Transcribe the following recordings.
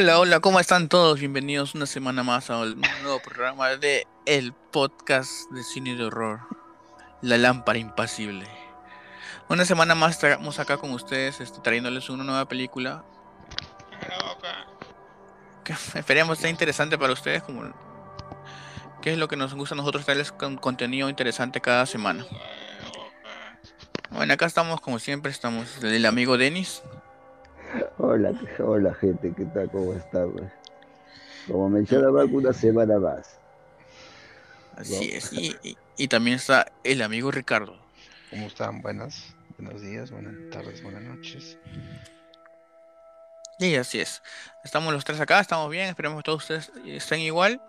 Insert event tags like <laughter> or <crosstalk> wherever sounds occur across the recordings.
Hola, hola, ¿cómo están todos? Bienvenidos una semana más a un nuevo programa de el podcast de cine de horror, La Lámpara Impasible. Una semana más estamos acá con ustedes, este, trayéndoles una nueva película que <laughs> esperemos sea interesante para ustedes, como que es lo que nos gusta a nosotros traerles con contenido interesante cada semana. Bueno, acá estamos como siempre, estamos el amigo Denis. Hola, hola gente, ¿qué tal? ¿Cómo están? Como mencionaba, una semana más. Así es, y, también está el amigo Ricardo. ¿Cómo están? Buenas, buenos días, buenas tardes, buenas noches. Y así es. Estamos los tres acá, estamos bien, esperemos que todos ustedes estén igual.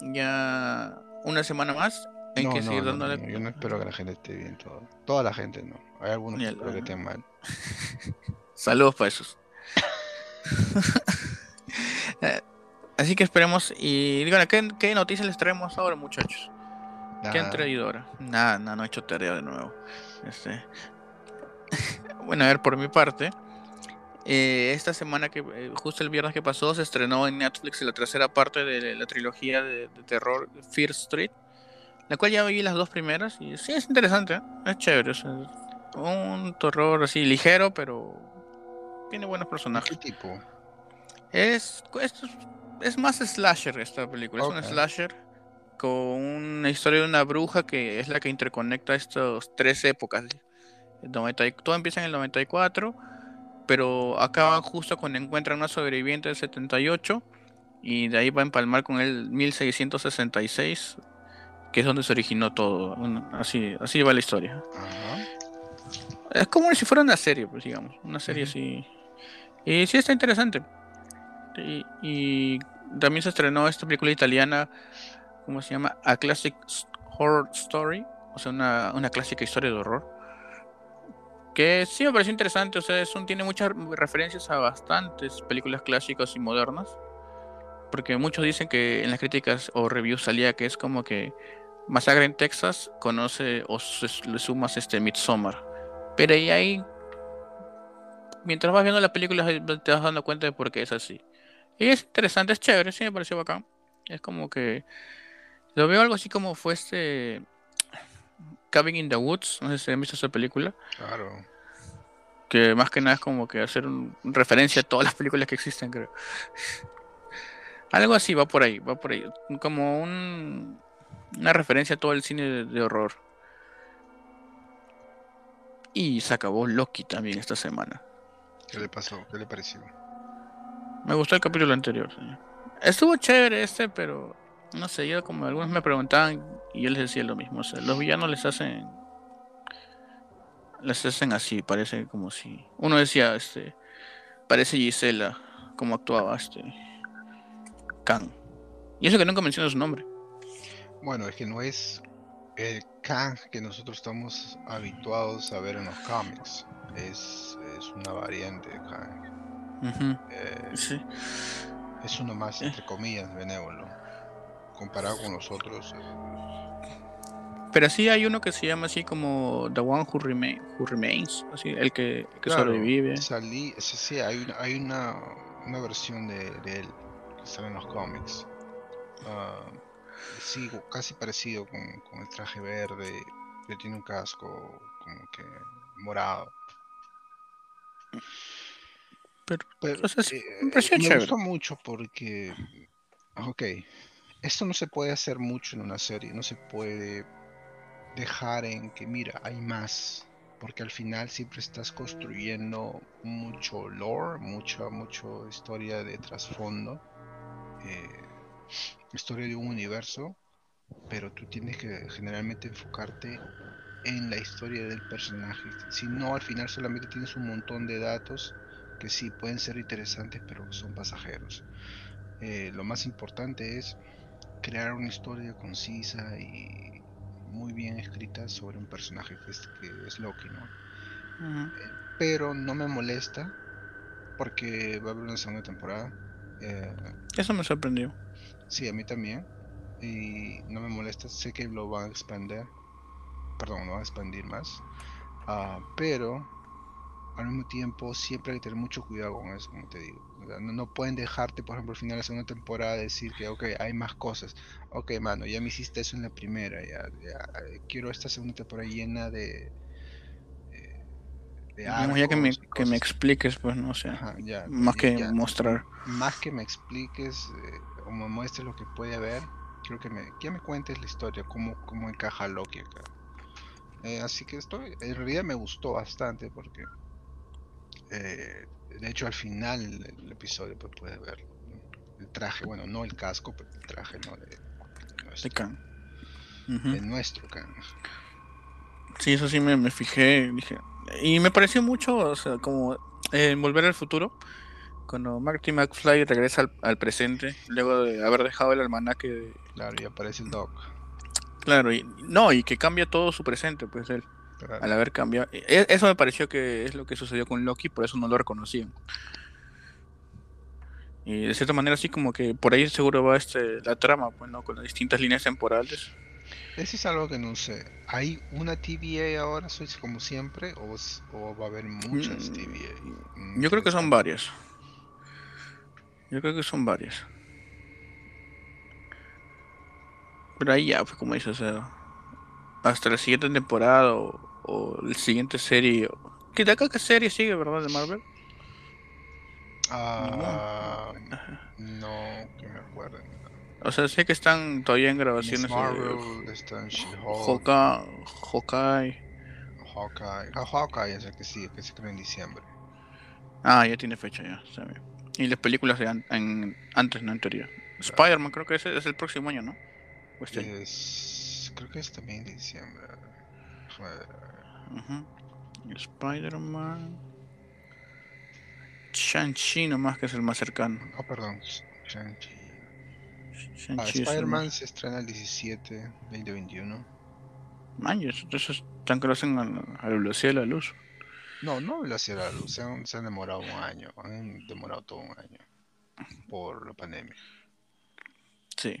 Ya una semana más. Hay que seguir dándole. yo no espero que la gente esté bien, todo. toda la gente no. Hay algunos que estén mal. <laughs> Saludos para esos. <laughs> Eh, así que esperemos y díganle, ¿qué, noticias les traemos ahora, muchachos? ¿Qué han traído ahora? Nada, nada, no he hecho tarea de nuevo. Este... <laughs> bueno, a ver, por mi parte, eh, esta semana que eh, justo el viernes que pasó se estrenó en Netflix la tercera parte de la trilogía de, terror Fear Street, la cual ya vi las dos primeras y sí es interesante, es chévere, un terror así ligero, pero tiene buenos personajes. ¿Qué tipo? Es, es, más slasher esta película. Es un slasher con una historia de una bruja que es la que interconecta estas tres épocas. todo empieza en el 94, pero acaba justo cuando encuentran una sobreviviente del 78 y de ahí va a empalmar con el 1666, que es donde se originó todo. Así, así va la historia. Es como si fuera una serie, pues digamos, una serie así y sí está interesante. Y, también se estrenó esta película italiana, ¿cómo se llama? A Classic Horror Story, o sea, una, una clásica historia de horror. Que sí me pareció interesante, o sea, es tiene muchas referencias a bastantes películas clásicas y modernas. Porque muchos dicen que en las críticas o reviews salía que es como que Masacre en Texas conoce o le sumas este Midsommar. Pero ahí hay mientras vas viendo la película te vas dando cuenta de por qué es así. Y es interesante, es chévere, sí me pareció bacán. Es como que lo veo algo así como fue este Cabin in the Woods, no sé si han visto esa película. Claro. Que más que nada es como que hacer un, referencia a todas las películas que existen, creo. algo así va por ahí, va por ahí. Como un, una referencia a todo el cine de horror. Y se acabó Loki también esta semana. ¿Qué le pasó? ¿Qué le pareció? Me gustó el capítulo anterior. Estuvo chévere este, pero no sé, yo como algunos me preguntaban y yo les decía lo mismo. O sea, los villanos les hacen. Les hacen así, parece como si. Uno decía, este. Parece Gisela, como actuaba este. Khan. Y eso que nunca menciona su nombre. Bueno, es que no es el Kang que nosotros estamos habituados a ver en los cómics. Es es una variante de Kang. Eh, es uno más, eh. entre comillas, benévolo, comparado con los otros. Eh. Pero sí hay uno que se llama así como The One Who, Remains, así, el que, sobrevive. Salí, sí, sí, hay una, hay una, una versión de, él que sale en los cómics. Uh, sí, casi parecido con, con el traje verde, que tiene un casco como que morado. Pero, pero eh, me gustó mucho porque, ok, esto no se puede hacer mucho en una serie, no se puede dejar en que, mira, hay más, porque al final siempre estás construyendo mucho lore, mucha, mucho historia de trasfondo, eh, historia de un universo, pero tú tienes que generalmente enfocarte en la historia del personaje. Si no, al final solamente tienes un montón de datos que sí pueden ser interesantes, pero son pasajeros. Eh, lo más importante es crear una historia concisa y muy bien escrita sobre un personaje que es, que es Loki, ¿no? Eh, pero no me molesta porque va a haber una segunda temporada. Eh, Eso me sorprendió. Sí, a mí también. Y no me molesta, sé que lo van a expandir perdón, no va a expandir más. Ah, pero al mismo tiempo siempre hay que tener mucho cuidado con eso, como te digo. no, pueden dejarte, por ejemplo, al final de la segunda temporada decir que, ok, hay más cosas. Ok, mano, ya me hiciste eso en la primera, ya, eh, quiero esta segunda temporada llena de... de, ya que me, que me, expliques, pues, no sé. más que mostrar. Más que me expliques eh, o me muestres lo que puede haber, quiero que me, que me cuentes la historia, cómo, cómo encaja Loki acá. Eh, así que esto en realidad me gustó bastante porque eh, de hecho, al final del episodio pues, puedes ver el traje, bueno, no el casco, pero el traje ¿no? de, nuestro, de nuestro Khan. Sí, eso sí me, fijé, dije. Y me pareció mucho, o sea, como en Volver al Futuro, cuando Marty McFly regresa al, presente, luego de haber dejado el almanaque de... Claro, y aparece el Doc. Claro, y no, y que cambia todo su presente, pues él. Al haber cambiado. E, e, eso me pareció que es lo que sucedió con Loki, por eso no lo reconocían. Y de cierta manera, así como que por ahí seguro va este la trama, pues, Con las distintas líneas temporales. Eso es algo que no sé. ¿Hay una TVA ahora, sois como siempre? ¿O, va a haber muchas mm, TVA? Yo creo que son varias. Yo creo que son varias. Pero ahí ya, pues como dices, hasta la siguiente temporada o, la siguiente serie. ¿Qué de acá qué serie sigue, verdad, de Marvel? Ah, no, que me acuerdo. O sea, sé que están todavía en grabaciones. Marvel, están Hawkeye. Hawkeye. Hawkeye. Ah, Hawkeye es el que sí, que se creó en diciembre. Ah, ya tiene fecha ya, Y las películas de en, antes, no en teoría. Spider-Man creo que ese es el próximo año, ¿no? Este es, creo que es también diciembre. Spider-Man. Shang-Chi nomás que es el más cercano. Oh, perdón. Shang-Chi. Ah, Spider-Man se estrena el 17, 2021. Man, entonces están que lo hacen a, la velocidad de la luz. No, no velocidad de la luz. Se han, se han demorado un año. Han demorado todo un año. Por la pandemia. Sí.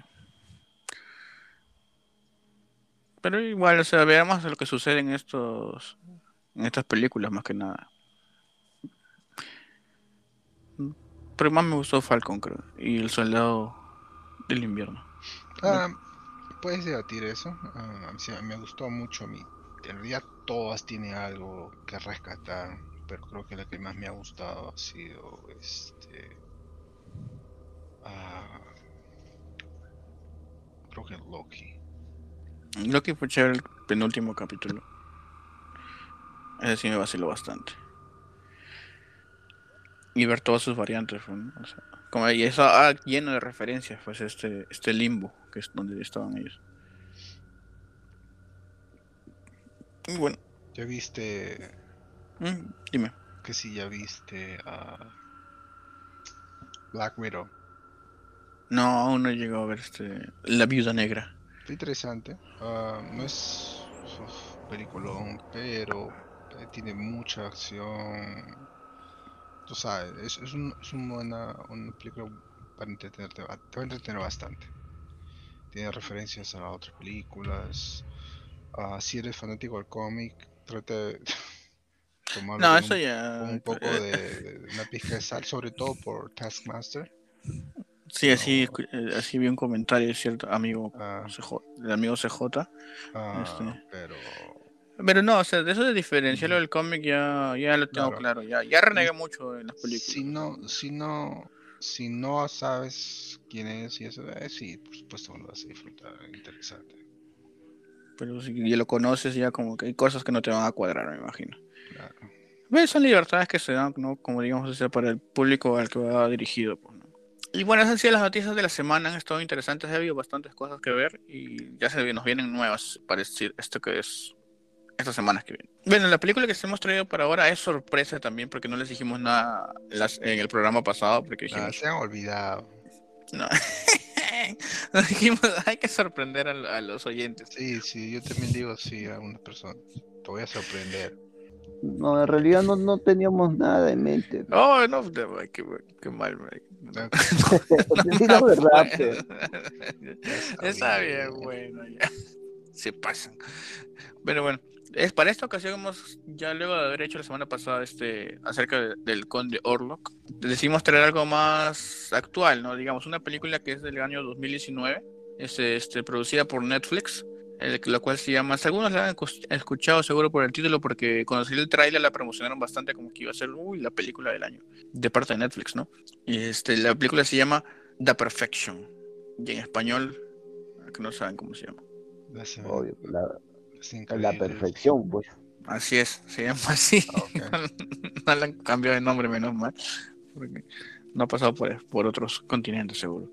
Pero igual, o sea, veamos lo que sucede en estos en estas películas más que nada. Pero más me gustó Falcon, creo, y el soldado del invierno. Ah, puedes debatir eso. Ah, me gustó mucho mí. En realidad todas tienen algo que rescatar, pero creo que la que más me ha gustado ha sido este. Ah, creo que Loki. Loki fue chévere el penúltimo capítulo. Ese sí me vaciló bastante. Y ver todas sus variantes, como y eso ah, lleno de referencias, pues este, este limbo, que es donde estaban ellos. bueno. ¿Ya viste? Mm, dime. Que si ya viste a Black Widow. No, aún no he llegado a ver este La Viuda Negra. Está interesante. Ah, no es un peliculón, pero eh, tiene mucha acción. Tú sabes, es, es, un, es un buena, una película para entretenerte. Te va a entretener bastante. Tiene referencias a otras películas. Uh, si eres fanático del cómic, trata de <laughs> tomarlo no, eso ya... un poco de, de, una pizca de sal, sobre todo por Taskmaster. Sí, así, eh, así vi un comentario de cierto amigo, ah. el amigo CJ. Ah, este. pero... Pero no, o sea, de eso de diferenciarlo del cómic ya, ya lo tengo claro. Ya, ya renegué mucho en las películas. Si no, si no, si no sabes quién es y eso, eh, sí, por supuesto lo vas a disfrutar, interesante. Pero si ya lo conoces, ya como que hay cosas que no te van a cuadrar, me imagino. Claro. Son libertades que se dan, ¿no? Como digamos, o para el público al que va dirigido. Pues, y bueno, esas han sido las noticias de la semana, han estado interesantes, ha habido bastantes cosas que ver y ya se nos vienen nuevas para decir esto que es estas semanas que vienen. Bueno, la película que se hemos traído para ahora es sorpresa también porque no les dijimos nada en el programa pasado porque dijimos... se han olvidado. No. <laughs> Nos dijimos, hay que sorprender a, los oyentes. Sí, sí, yo también digo sí a una persona. Te voy a sorprender. No, en realidad no, no teníamos nada en mente. Oh, no, qué, qué mal, no, no, <laughs> <laughs> verdad, Está bien, bueno, ya. Se pasan. Pero bueno, es para esta ocasión hemos, ya luego de haber hecho la semana pasada este acerca del conde Orlok, decidimos traer algo más actual, ¿no? Digamos, una película que es del año 2019, es este, producida por Netflix, el, la cual se llama, algunos la han escuchado seguro por el título porque cuando salió el tráiler la promocionaron bastante como que iba a ser uy, la película del año, de parte de Netflix, ¿no? Y este, la película se llama The Perfection, y en español, que no saben cómo se llama. Obvio, la, la perfección, pues. Así es, se llama <laughs> así. <laughs> no, le han cambiado de nombre, menos mal. Porque no ha pasado por, por otros continentes, seguro.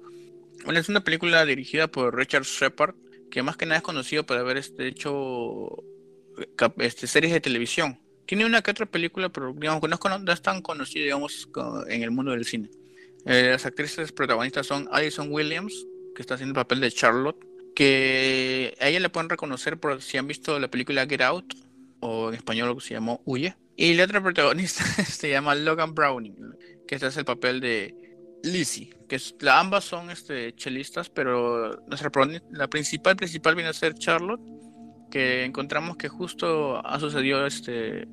Bueno, es una película dirigida por Richard Shepard, que más que nada es conocido por haber este, hecho este, series de televisión. Tiene una que otra película, pero digamos que no es, tan conocido, digamos, en el mundo del cine. Eh, las actrices protagonistas son Alison Williams, que está haciendo el papel de Charlotte, que a ella le pueden reconocer por si han visto la película Get Out, o en español se llamó Huye. Y la otra protagonista <laughs> se llama Logan Browning, que este es el papel de Lizzie, que es, la, ambas son este, chelistas, pero nuestra, la principal principal viene a ser Charlotte, que encontramos que justo ha sucedido este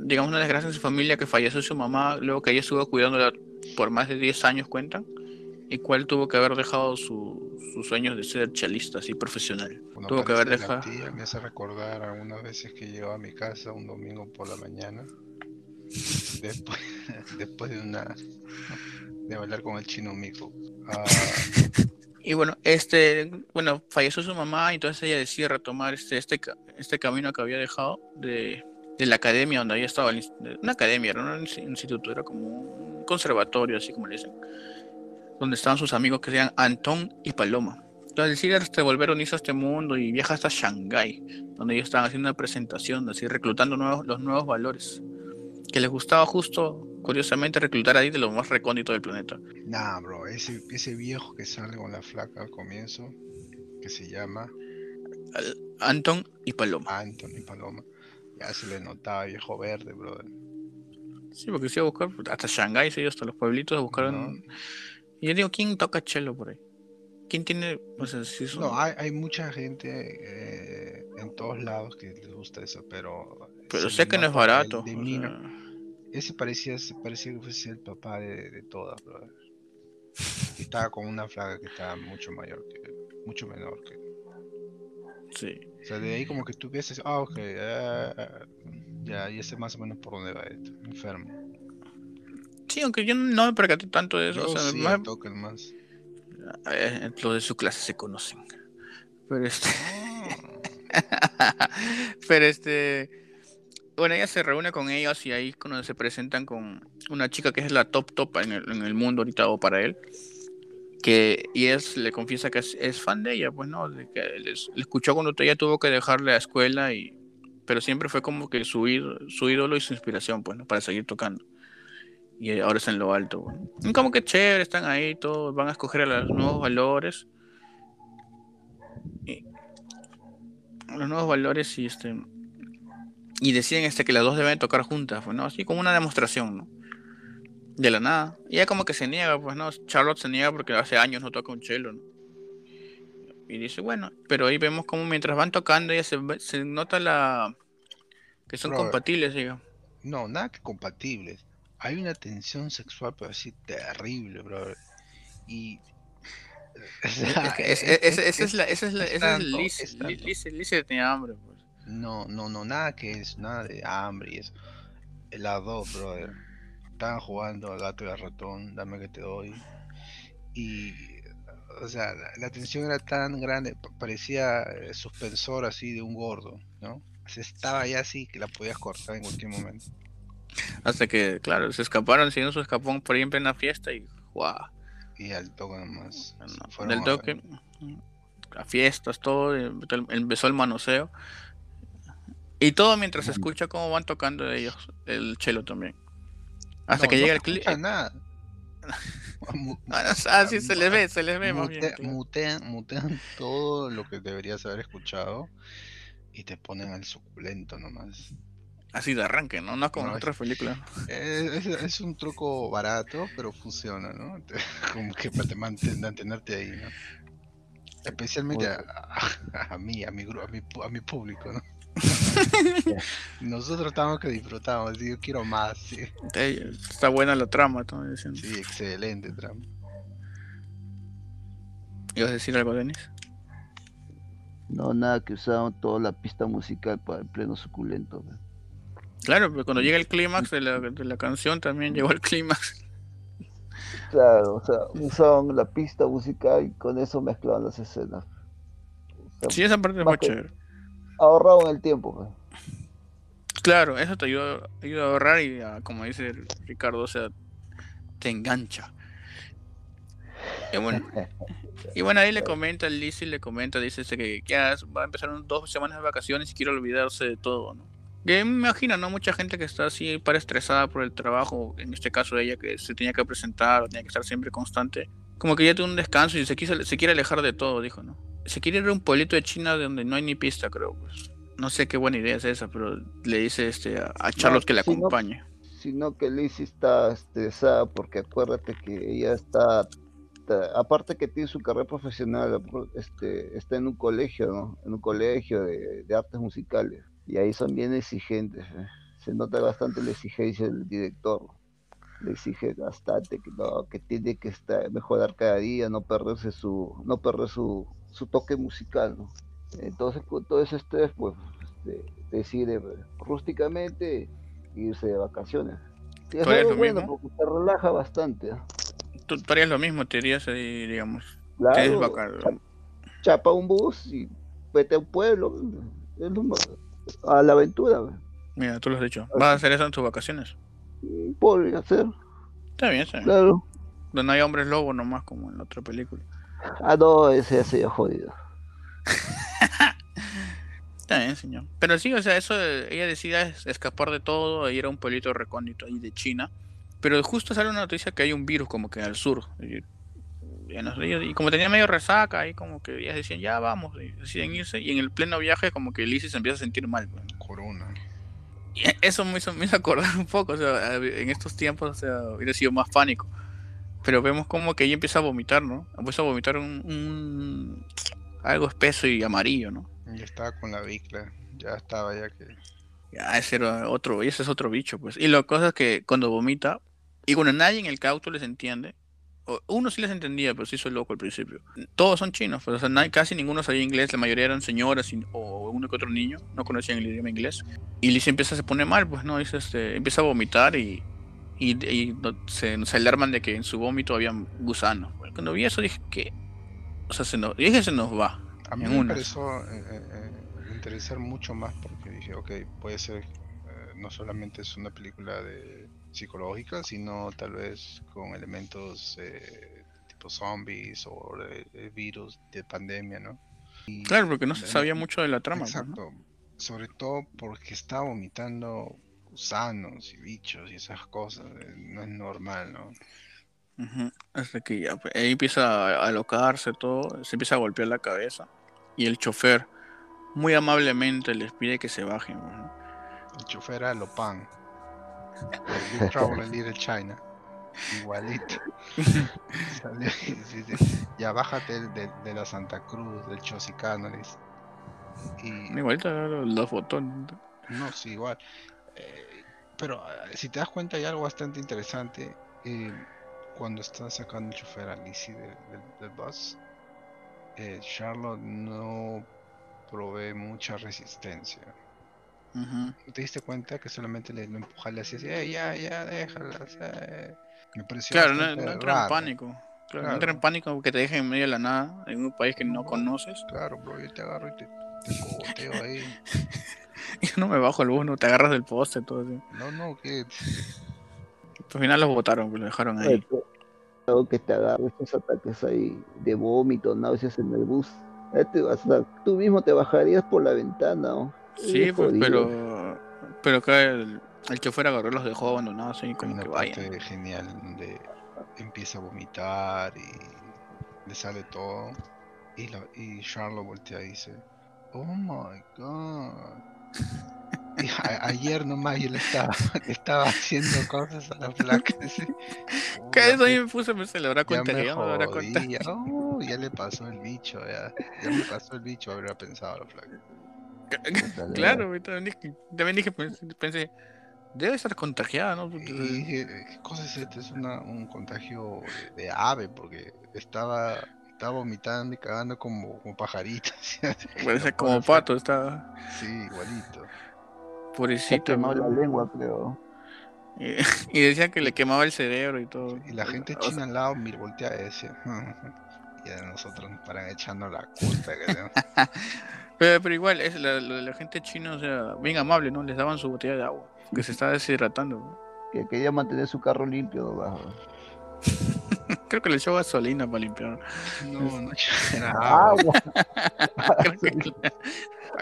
digamos una desgracia en su familia que falleció su mamá luego que ella estuvo cuidándola por más de 10 años cuentan y cuál tuvo que haber dejado su, sus sueños de ser chalista así profesional. tuvo que haber dejado. me hace recordar algunas veces que llegaba a mi casa un domingo por la mañana, después, <laughs> después de una de bailar con el chino mico. Ah, <laughs> y bueno, este, bueno, falleció su mamá, entonces ella decide retomar este, este, este camino que había dejado de, de la academia donde había estado, una academia, era un instituto, era como un conservatorio, así como le dicen donde estaban sus amigos que sean Antón y Paloma. Entonces decide este, volver a unirse a este mundo y viaja hasta Shanghái, donde ellos estaban haciendo una presentación, así reclutando nuevos, los nuevos valores. Que les gustaba justo, curiosamente, reclutar ahí de lo más recóndito del planeta. Nah, bro, ese, ese viejo que sale con la flaca al comienzo, que se llama... Antón y Paloma. Antón y Paloma. Ya se le notaba viejo verde, brother. Sí, porque se iba a buscar hasta Shanghái, se iba hasta los pueblitos a buscar... Y yo digo, ¿quién toca chelo por ahí? ¿Quién tiene.? No, hay, hay, mucha gente eh, en todos lados que les gusta eso, pero. Pero sé que no es barato. Ese parecía, parecía que fuese el papá de, de todas, brother. Estaba con una flaga que estaba mucho mayor que. Mucho menor que. Sí. O sea, de ahí como que tú piensas, ah, ok, ah, ya, ya sé más o menos por dónde va esto. Enfermo. Sí, aunque yo no me percaté tanto de eso. o sea, sí, más... más. Eh, los de su clase se conocen. Pero este. <laughs> Pero este. Bueno, ella se reúne con ellos y ahí cuando se presentan con una chica que es la top top en el, mundo ahorita o para él. Que, y es, le confiesa que es, fan de ella, pues no, de que le, escuchó cuando ella tuvo que dejarle la escuela y pero siempre fue como que su, su ídolo y su inspiración, pues, ¿no? para seguir tocando y ahora está en lo alto. Como que chévere, están ahí, todos van a escoger a los nuevos valores. los nuevos valores y este y deciden este que las dos deben tocar juntas, pues, ¿no? Así como una demostración, ¿no? De la nada. Y ella como que se niega, pues, ¿no? Charlotte se niega porque hace años no toca un cello, ¿no? Y dice, bueno, pero ahí vemos como mientras van tocando ella se, se nota la... que son compatibles, digamos. No, nada que compatibles hay una tensión sexual, pero así terrible, bro. Y. <laughs> Esa es la. Esa es la. Esa es Lice tenía hambre, pues. No, no, no, nada que es, nada de hambre y eso. Las dos, brother. Estaban jugando al gato y al ratón, dame que te doy. Y. O sea, la, tensión era tan grande, parecía eh, suspensor así de un gordo, ¿no? Se estaba ya así que la podías cortar en cualquier momento. Hasta que, claro, se escaparon, siguieron su escapón por ahí en plena fiesta y ¡guau! Y al toque nomás. del toque, a, fiestas, todo, empezó el manoseo. Y todo mientras se escucha cómo van tocando ellos el chelo también. Hasta que llega el clip. No nada. <laughs> ah, sí, se les ve, se les ve más bien. Mutean, mutean <laughs> todo lo que deberías haber escuchado y te ponen al suculento nomás. Así de arranque, ¿no? No como en otras películas. Es, un truco barato, pero funciona, ¿no? <laughs> Como que para mantenerte ahí, ¿no? Especialmente a, mí, a mi, a mi, a mi público, ¿no? <laughs> Nosotros estamos que disfrutamos, yo quiero más. Está buena la trama, diciendo. Sí, excelente trama. ¿Ibas a decir algo, Denis? No, nada, que usaban toda la pista musical para el pleno suculento. Claro, pero cuando llega el clímax de la, de la canción también llegó el clímax. Claro, o sea, usaban la pista musical y con eso mezclaban las escenas. sí, esa parte fue chévere. Ahorraban el tiempo. Pues. Claro, eso te ayuda, ayuda, a ahorrar y como dice Ricardo, o sea, te engancha. Y bueno, <laughs> y bueno ahí le comenta, Lizzie le comenta, dice que ya va a empezar unas dos semanas de vacaciones y quiere olvidarse de todo, ¿no? Que me imagino, ¿no? Mucha gente que está así para estresada por el trabajo, en este caso de ella que se tenía que presentar, tenía que estar siempre constante, como que ya tiene un descanso y se, quiso, se quiere alejar de todo, dijo, ¿no? Se quiere ir a un pueblito de China donde no hay ni pista, creo, pues. No sé qué buena idea es esa, pero le dice este a, Charlotte que le acompañe. Sino que Lizzie está estresada porque acuérdate que ella está aparte que tiene su carrera profesional, este, está en un colegio, ¿no? En un colegio de, artes musicales. Y ahí son bien exigentes. ¿eh? Se nota bastante la exigencia del director. Le exige bastante que, no, que tiene que estar, mejorar cada día, no perderse su, no perder su, su toque musical, ¿no? Entonces, con todo ese estrés, pues, este, decide rústicamente irse de vacaciones. Y es algo bueno porque te relaja bastante. ¿no? tú, harías lo mismo, te irías digamos. Claro, chapa un bus y vete a un pueblo, a la aventura. Mira, tú lo has dicho. ¿Vas a hacer eso en tus vacaciones? Podría ser. Está bien, está bien. Claro. Donde hay hombres lobos nomás, como en la otra película. Ah, no, ese ha jodido. <laughs> Está bien, señor. Pero sí, o sea, eso, ella decide escapar de todo, ir a un pueblito recóndito ahí de China pero justo sale una noticia que hay un virus como que al sur. Y, y como tenía medio resaca, ahí como que ellas decían, ya vamos, y deciden irse. Y en el pleno viaje, como que Lizzie se empieza a sentir mal. Corona. Y eso me hizo, me hizo acordar un poco, o sea, en estos tiempos, o sea, hubiera sido más pánico. Pero vemos como que ella empieza a vomitar, ¿no? Empieza a vomitar un, algo espeso y amarillo, ¿no? Ya estaba con la bicla, ya estaba ya que... Ya, ese era otro, ese es otro bicho, pues. Y la cosa es que cuando vomita, y bueno, nadie en el cauto les entiende. Uno sí les entendía, pero sí hizo loco al principio. Todos son chinos, pues, o sea, casi ninguno sabía inglés, la mayoría eran señoras o uno que otro niño, no conocían el idioma inglés. Y Liz empieza se pone mal, pues no, dice, este, empieza a vomitar y, y, se, se, alarman de que en su vómito había gusanos. Cuando vi eso dije que, o sea, se nos, dije se nos va. A mí me interesó eh, eh, eh, interesar mucho más porque dije, ok, puede ser, no solamente es una película de psicológica, sino tal vez con elementos eh, tipo zombies o el virus de pandemia, ¿no? claro, porque no se sabía mucho de la trama. Pues, exacto, sobre todo porque está vomitando gusanos y bichos y esas cosas, eh, no es normal, ¿no? Hasta que ya, pues, ahí empieza a alocarse todo, se empieza a golpear la cabeza y el chofer muy amablemente les pide que se bajen. El chofer era Lopan. Big <laughs> Trouble in Little China. Igualito. <laughs> Ya bájate de, de, la Santa Cruz, del Chosicano, Y... Igualito los botones. No, sí, igual. Eh, pero eh, si te das cuenta hay algo bastante interesante. Eh, cuando está sacando el chofer a Lizzie del, bus, Charlotte no provee mucha resistencia. ¿Te diste cuenta que solamente le lo empujarle así, así ya, ya, déjala? me pareció claro, no, entra en pánico. Claro, No entra en pánico que te dejen en medio de la nada, en un país que no, conoces. Claro, bro, yo te agarro y te, te ahí. <laughs> yo no me bajo el bus, no te agarras del poste, todo así. No, no, que. Al final los botaron, lo dejaron ahí. Algo que te agarres esos ataques ahí de vómito, náuseas en el bus. Este, tú mismo te bajarías por la ventana, ¿no? Sí, pues, pero pero acá el, el chofer agarró los dejó abandonados y como que vaya. genial donde empieza a vomitar y le sale todo y, la, y Charlotte voltea y dice, oh my god. Ayer nomás yo le estaba, <laughs> estaba haciendo cosas a la placa. ¿Qué eso ahí me puse, me se le habrá contado. Oh, ya le pasó el bicho, ya, ya me pasó el bicho, habría pensado la flaca. <laughs> claro, también dije, también dije pensé, debe estar contagiada, ¿no? Y dije, ¿qué cosa es esto? Es una, un contagio de, ave, porque estaba, estaba vomitando y cagando como, como pajarito. <laughs> Parece como pato, estaba. Sí, igualito. Pobrecito. Se la lengua, creo. <laughs> Y, decía que le quemaba el cerebro y todo. Y la gente china al lado mir voltea y decía, <laughs> y a nosotros nos paran echando la culpa. pero, pero igual, es la, la, gente china, o sea, bien amable, ¿no? Les daban su botella de agua, que se está deshidratando. Que quería mantener su carro limpio, bajo. Creo que le echó gasolina para limpiar. No, no era <laughs> agua.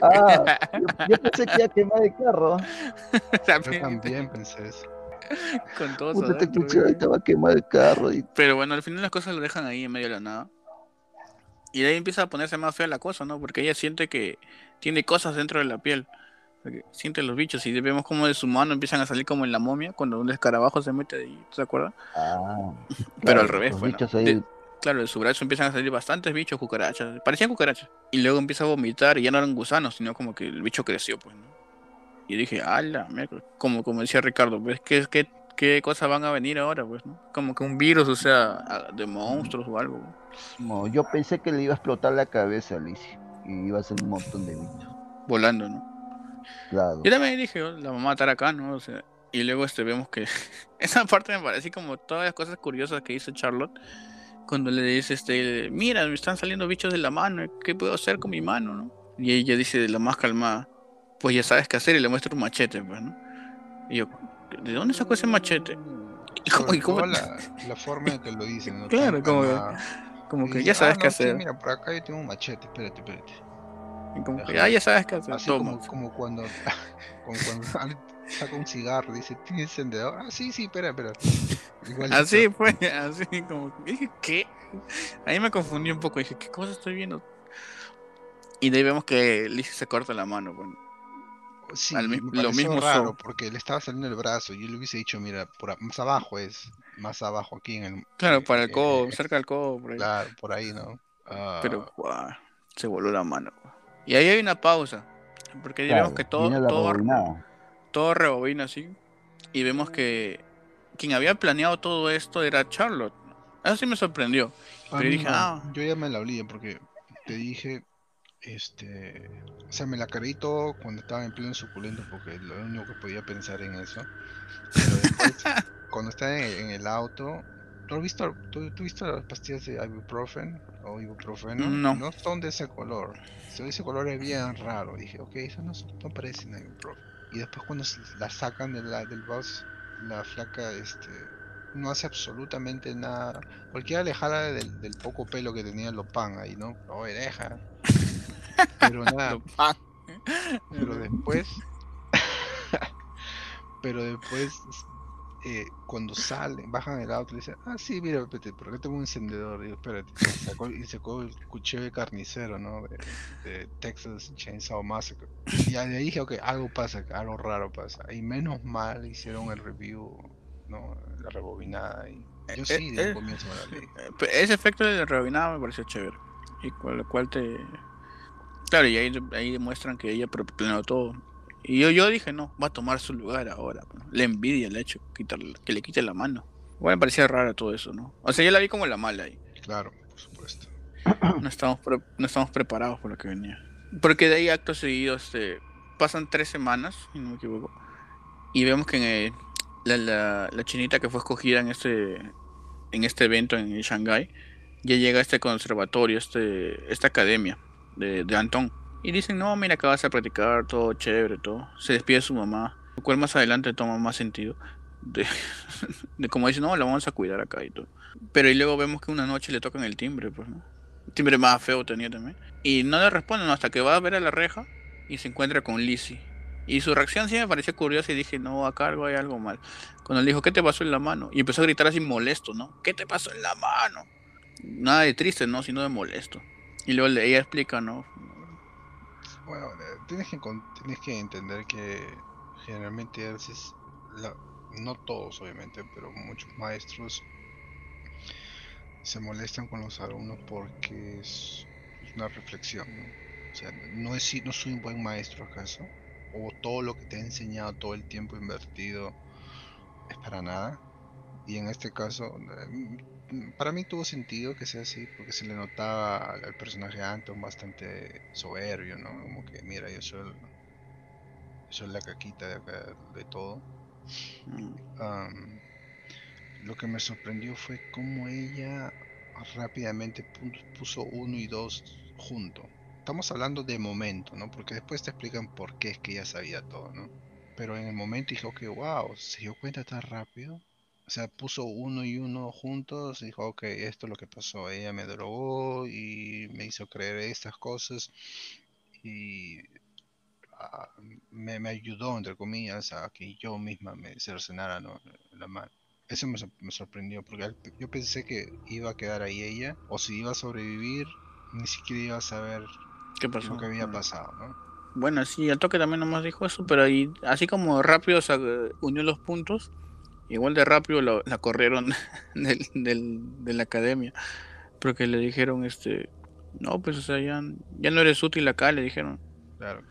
ah, <laughs> yo, pensé que iba a quemar el carro. <laughs> yo también pensé eso. Con todo Puta, te escuché, ahorita va a quemar el carro. Y... Pero bueno, al final las cosas lo dejan ahí en medio de la nada. Y de ahí empieza a ponerse más fea la cosa, ¿no? Porque ella siente que tiene cosas dentro de la piel. Siente los bichos y vemos como de su mano empiezan a salir como en la momia cuando un escarabajo se mete ahí, ¿te acuerdas? Ah, <laughs> Pero al revés, bueno, claro, de su brazo empiezan a salir bastantes bichos, cucarachas, parecían cucarachas. Y luego empieza a vomitar y ya no eran gusanos, sino como que el bicho creció, pues, ¿no? Y dije, ala, como, como decía Ricardo, pues, ¿qué, qué, qué cosas van a venir ahora, pues, ¿no? Como que un virus, o sea, de monstruos o algo. No, yo pensé que le iba a explotar la cabeza a Alicia y iba a ser un montón de bichos. Volando, ¿no? Claro. Yo también dije, oh, la mamá estar acá, ¿no? O sea, y luego este vemos que <laughs> esa parte me parece como todas las cosas curiosas que hizo Charlotte cuando le dice este, mira, me están saliendo bichos de la mano, ¿qué puedo hacer con mi mano, no? Y ella dice de la más calmada, pues ya sabes qué hacer y le muestra un machete, pues, ¿no? Y yo, ¿de dónde sacó ese machete? Y como, y como... La, la, forma en que lo dicen, ¿no? <laughs> Claro, como, como que ya sabes ah, qué hacer. mira, por acá yo tengo un machete, espérate, espérate. Y como que, ah, ya sabes qué hacer. Así como, como, cuando, <laughs> como cuando saca un cigarro, dice, ¿tiene encendedor? Ah, sí, sí, espera, espera. Igual <laughs> así fue, así como, dije, ¿qué? Ahí me confundí un poco, dije, ¿qué cosa estoy viendo? Y de ahí vemos que Liz se corta la mano, bueno. Sí, lo mismo raro porque le estaba saliendo el brazo. Yo le hubiese dicho, mira, por más abajo es, más abajo aquí en el. Claro, para el codo, cerca del codo. Por ahí. Claro, por ahí, ¿no? Pero, wow, se voló la mano. Y ahí hay una pausa, porque ahí vemos que todo, todo, todo rebobina así. Y vemos que quien había planeado todo esto era Charlotte. Eso sí me sorprendió. Pero dije, ah. Yo ya me la olvidé porque te dije, este, o sea, me la creí todo cuando estaba en pleno suculento porque lo único que podía pensar en eso. Pero después, <laughs> cuando está en, el auto, ¿tú has visto, tú, visto las pastillas de ibuprofen o ibuprofeno? No. No son de ese color. Ese color es bien raro. Dije, ok, eso no, no parecen ibuprofen. Y después cuando la sacan de la, del bus, la flaca, este, no hace absolutamente nada. Cualquiera le jala del, del poco pelo que tenía Lopan ahí, ¿no? Oye, deja. Pero <laughs> nada. pero después. <laughs> pero después. Eh, cuando salen, bajan el auto y dicen, ah, sí, mira, espérate, ¿por qué tengo un encendedor? Y espérate, sacó, y sacó el cuchillo de carnicero, ¿no? De, Texas Chainsaw Massacre. Y ahí dije, ok, algo pasa, algo raro pasa. Y menos mal hicieron el review, ¿no? La rebobinada. Y yo eh, sí, de eh, comienzo me la Ese efecto de la rebobinada me pareció chévere. Y con lo cual te, Claro, y ahí, ahí demuestran que ella planeó todo. Y yo, yo dije, no, va a tomar su lugar ahora. Le envidia el hecho que le quite la mano. Bueno, me parecía raro todo eso, ¿no? O sea, yo la vi como la mala ahí. Claro, por supuesto. <clears throat> No estamos, no estamos preparados por lo que venía. Porque de ahí acto seguido, este, pasan tres semanas, si no me equivoco. Y vemos que la, la, la, chinita que fue escogida en este, en este evento en Shanghái, ya llega a este conservatorio, este, esta academia de, de Antón. Y dicen, no, mira que vas a practicar, todo chévere, todo. Se despide su mamá, lo cual más adelante toma más sentido. <laughs> De, como dice, no, la vamos a cuidar acá y todo. Pero y luego vemos que una noche le tocan el timbre, pues, ¿no? Timbre más feo tenía también. Y no le responden hasta que va a ver a la reja y se encuentra con Lizzie. Y su reacción sí me pareció curiosa y dije, no, acá algo hay algo mal. Cuando le dijo, ¿qué te pasó en la mano? Y empezó a gritar así molesto, ¿no? ¿Qué te pasó en la mano? Nada de triste, ¿no? Sino de molesto. Y luego ella explica, ¿no? Bueno, eh, tienes que, tienes que entender que generalmente a veces, no todos obviamente, pero muchos maestros se molestan con los alumnos porque es una reflexión, ¿no? O sea, no, es, no soy un buen maestro acaso, o todo lo que te he enseñado, todo el tiempo invertido, es para nada. Y en este caso, mm, para mí tuvo sentido que sea así, porque se le notaba al, personaje Anton bastante soberbio, ¿no? Como que, mira, yo soy, soy la caquita de, de todo. Mm. lo que me sorprendió fue cómo ella rápidamente puso uno y dos junto. Estamos hablando de momento, ¿no? Porque después te explican por qué es que ella sabía todo, ¿no? Pero en el momento dijo que, wow, se dio cuenta tan rápido. O sea, puso uno y uno juntos y dijo, ok, esto es lo que pasó. Ella me drogó y me hizo creer estas cosas y ah, me, me, ayudó, entre comillas, a que yo misma me cercenara la mano. Eso me, me, sorprendió porque yo pensé que iba a quedar ahí ella o si iba a sobrevivir, ni siquiera iba a saber ¿Qué pasó? lo que había pasado, ¿no? Bueno, sí, el toque también nomás dijo eso, pero ahí, así como rápido se unió los puntos, igual de rápido la corrieron <laughs> de la academia, porque le dijeron, este, no, pues, o sea, ya, no eres útil acá, le dijeron. Claro.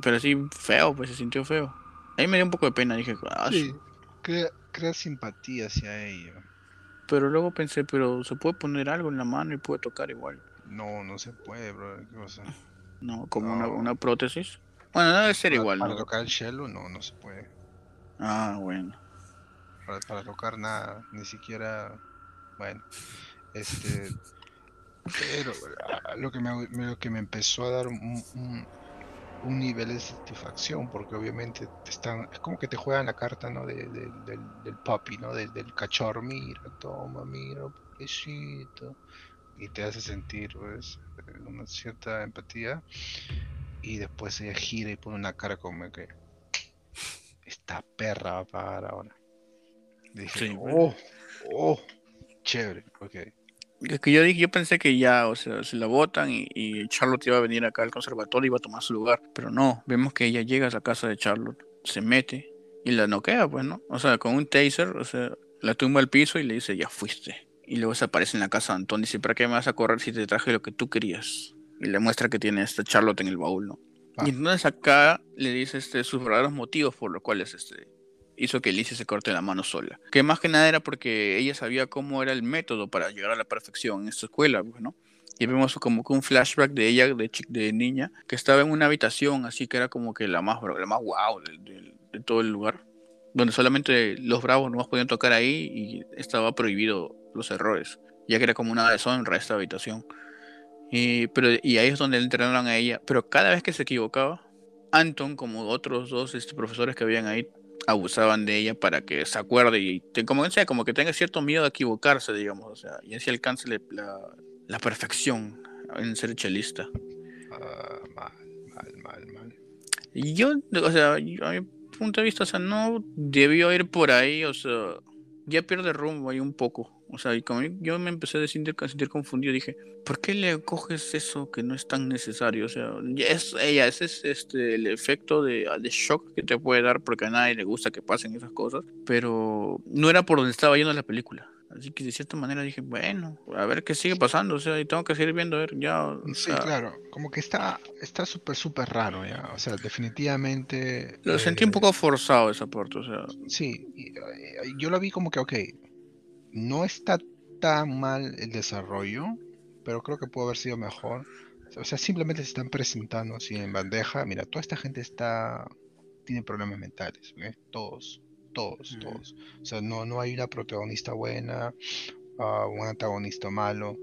Pero así, feo, pues se sintió feo. Ahí me dio un poco de pena, dije, ah, sí, crea, crea simpatía hacia ella. Pero luego pensé, pero se puede poner algo en la mano y puede tocar igual. No, no se puede, bro. ¿Qué pasa? No, como Una, una, prótesis. Bueno, debe ser igual. Para tocar el cello, no, no se puede. Ah, bueno. Para, tocar nada, ni siquiera. Bueno, este. Pero ah, lo que me, lo que me empezó a dar un, un, nivel de satisfacción, porque obviamente te están, es como que te juegan la carta, ¿no? De, del, del puppy, ¿no? del cachorro, mira, toma, mira, pobrecito y te hace sentir pues, una cierta empatía y después ella gira y pone una cara como que esta perra va a pagar ahora. Dije, oh, oh, chévere, ok. Es que yo dije, yo pensé que ya, o sea, se la votan y, y, Charlotte iba a venir acá al conservatorio y iba a tomar su lugar. Pero no, vemos que ella llega a la casa de Charlotte, se mete y la noquea, pues, ¿no? O sea, con un taser, o sea, la tumba al piso y le dice, ya fuiste. Y luego se aparece en la casa de Antonio y dice, ¿para qué me vas a correr si te traje lo que tú querías? Y le muestra que tiene esta Charlotte en el baúl, ¿no? Ah. Y entonces acá le dice este, sus verdaderos motivos por los cuales este, hizo que Alicia se corte la mano sola. Que más que nada era porque ella sabía cómo era el método para llegar a la perfección en esta escuela, pues, ¿no? Y vemos como que un flashback de ella, de, de niña, que estaba en una habitación, así que era como que la más, la más wow de, de todo el lugar, donde solamente los bravos no podían tocar ahí y estaba prohibido los errores, ya que era como una deshonra esta habitación. Y, pero, y ahí es donde entrenaron a ella. Pero cada vez que se equivocaba, Anton, como otros dos este, profesores que habían ahí, abusaban de ella para que se acuerde y te, como, sea, como que tenga cierto miedo de equivocarse, digamos, o sea, y así alcance la, la perfección en ser chelista. Ah, mal, mal, mal, mal. Y yo, o sea, a mi punto de vista, o sea, no debió ir por ahí, o sea, ya pierde rumbo ahí un poco. O sea, y como yo me empecé a sentir, sentir confundido, dije, ¿por qué le coges eso que no es tan necesario? O sea, es, ella, ese es este, el efecto de, de, shock que te puede dar porque a nadie le gusta que pasen esas cosas, pero no era por donde estaba yendo la película. Así que de cierta manera dije, bueno, a ver qué sigue pasando, o sea, y tengo que seguir viendo, a ver, ya. Sí, claro, como que está está súper, súper raro, ya, o sea, definitivamente. Lo sentí un eh, poco forzado esa parte, o sea. Sí, yo lo vi como que, ok, no está tan mal el desarrollo, pero creo que puede haber sido mejor. O sea, simplemente se están presentando así en bandeja. Mira, toda esta gente está tiene problemas mentales, todos, todos, todos. O sea, no, no hay una protagonista buena, uh, un antagonista malo.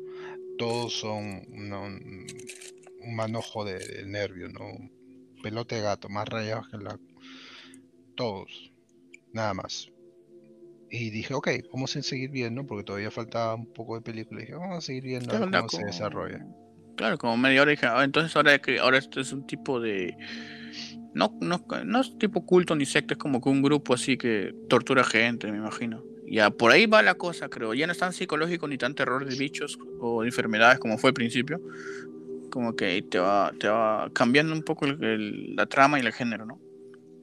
Todos son un, manojo de, nervios, ¿no? Pelote de gato, más rayados que la. Todos, nada más. Y dije, ok, vamos a seguir viendo, porque todavía faltaba un poco de película. Y dije, vamos a seguir viendo cómo se desarrolla. Claro, como media hora dije, ah, entonces ahora ahora esto es un tipo de no, no, no es tipo culto ni secta, es como que un grupo así que tortura gente, me imagino. Ya por ahí va la cosa, creo. Ya no es tan psicológico ni tan terror de bichos o de enfermedades como fue al principio. Como que te va, te va cambiando un poco la trama y el género, ¿no?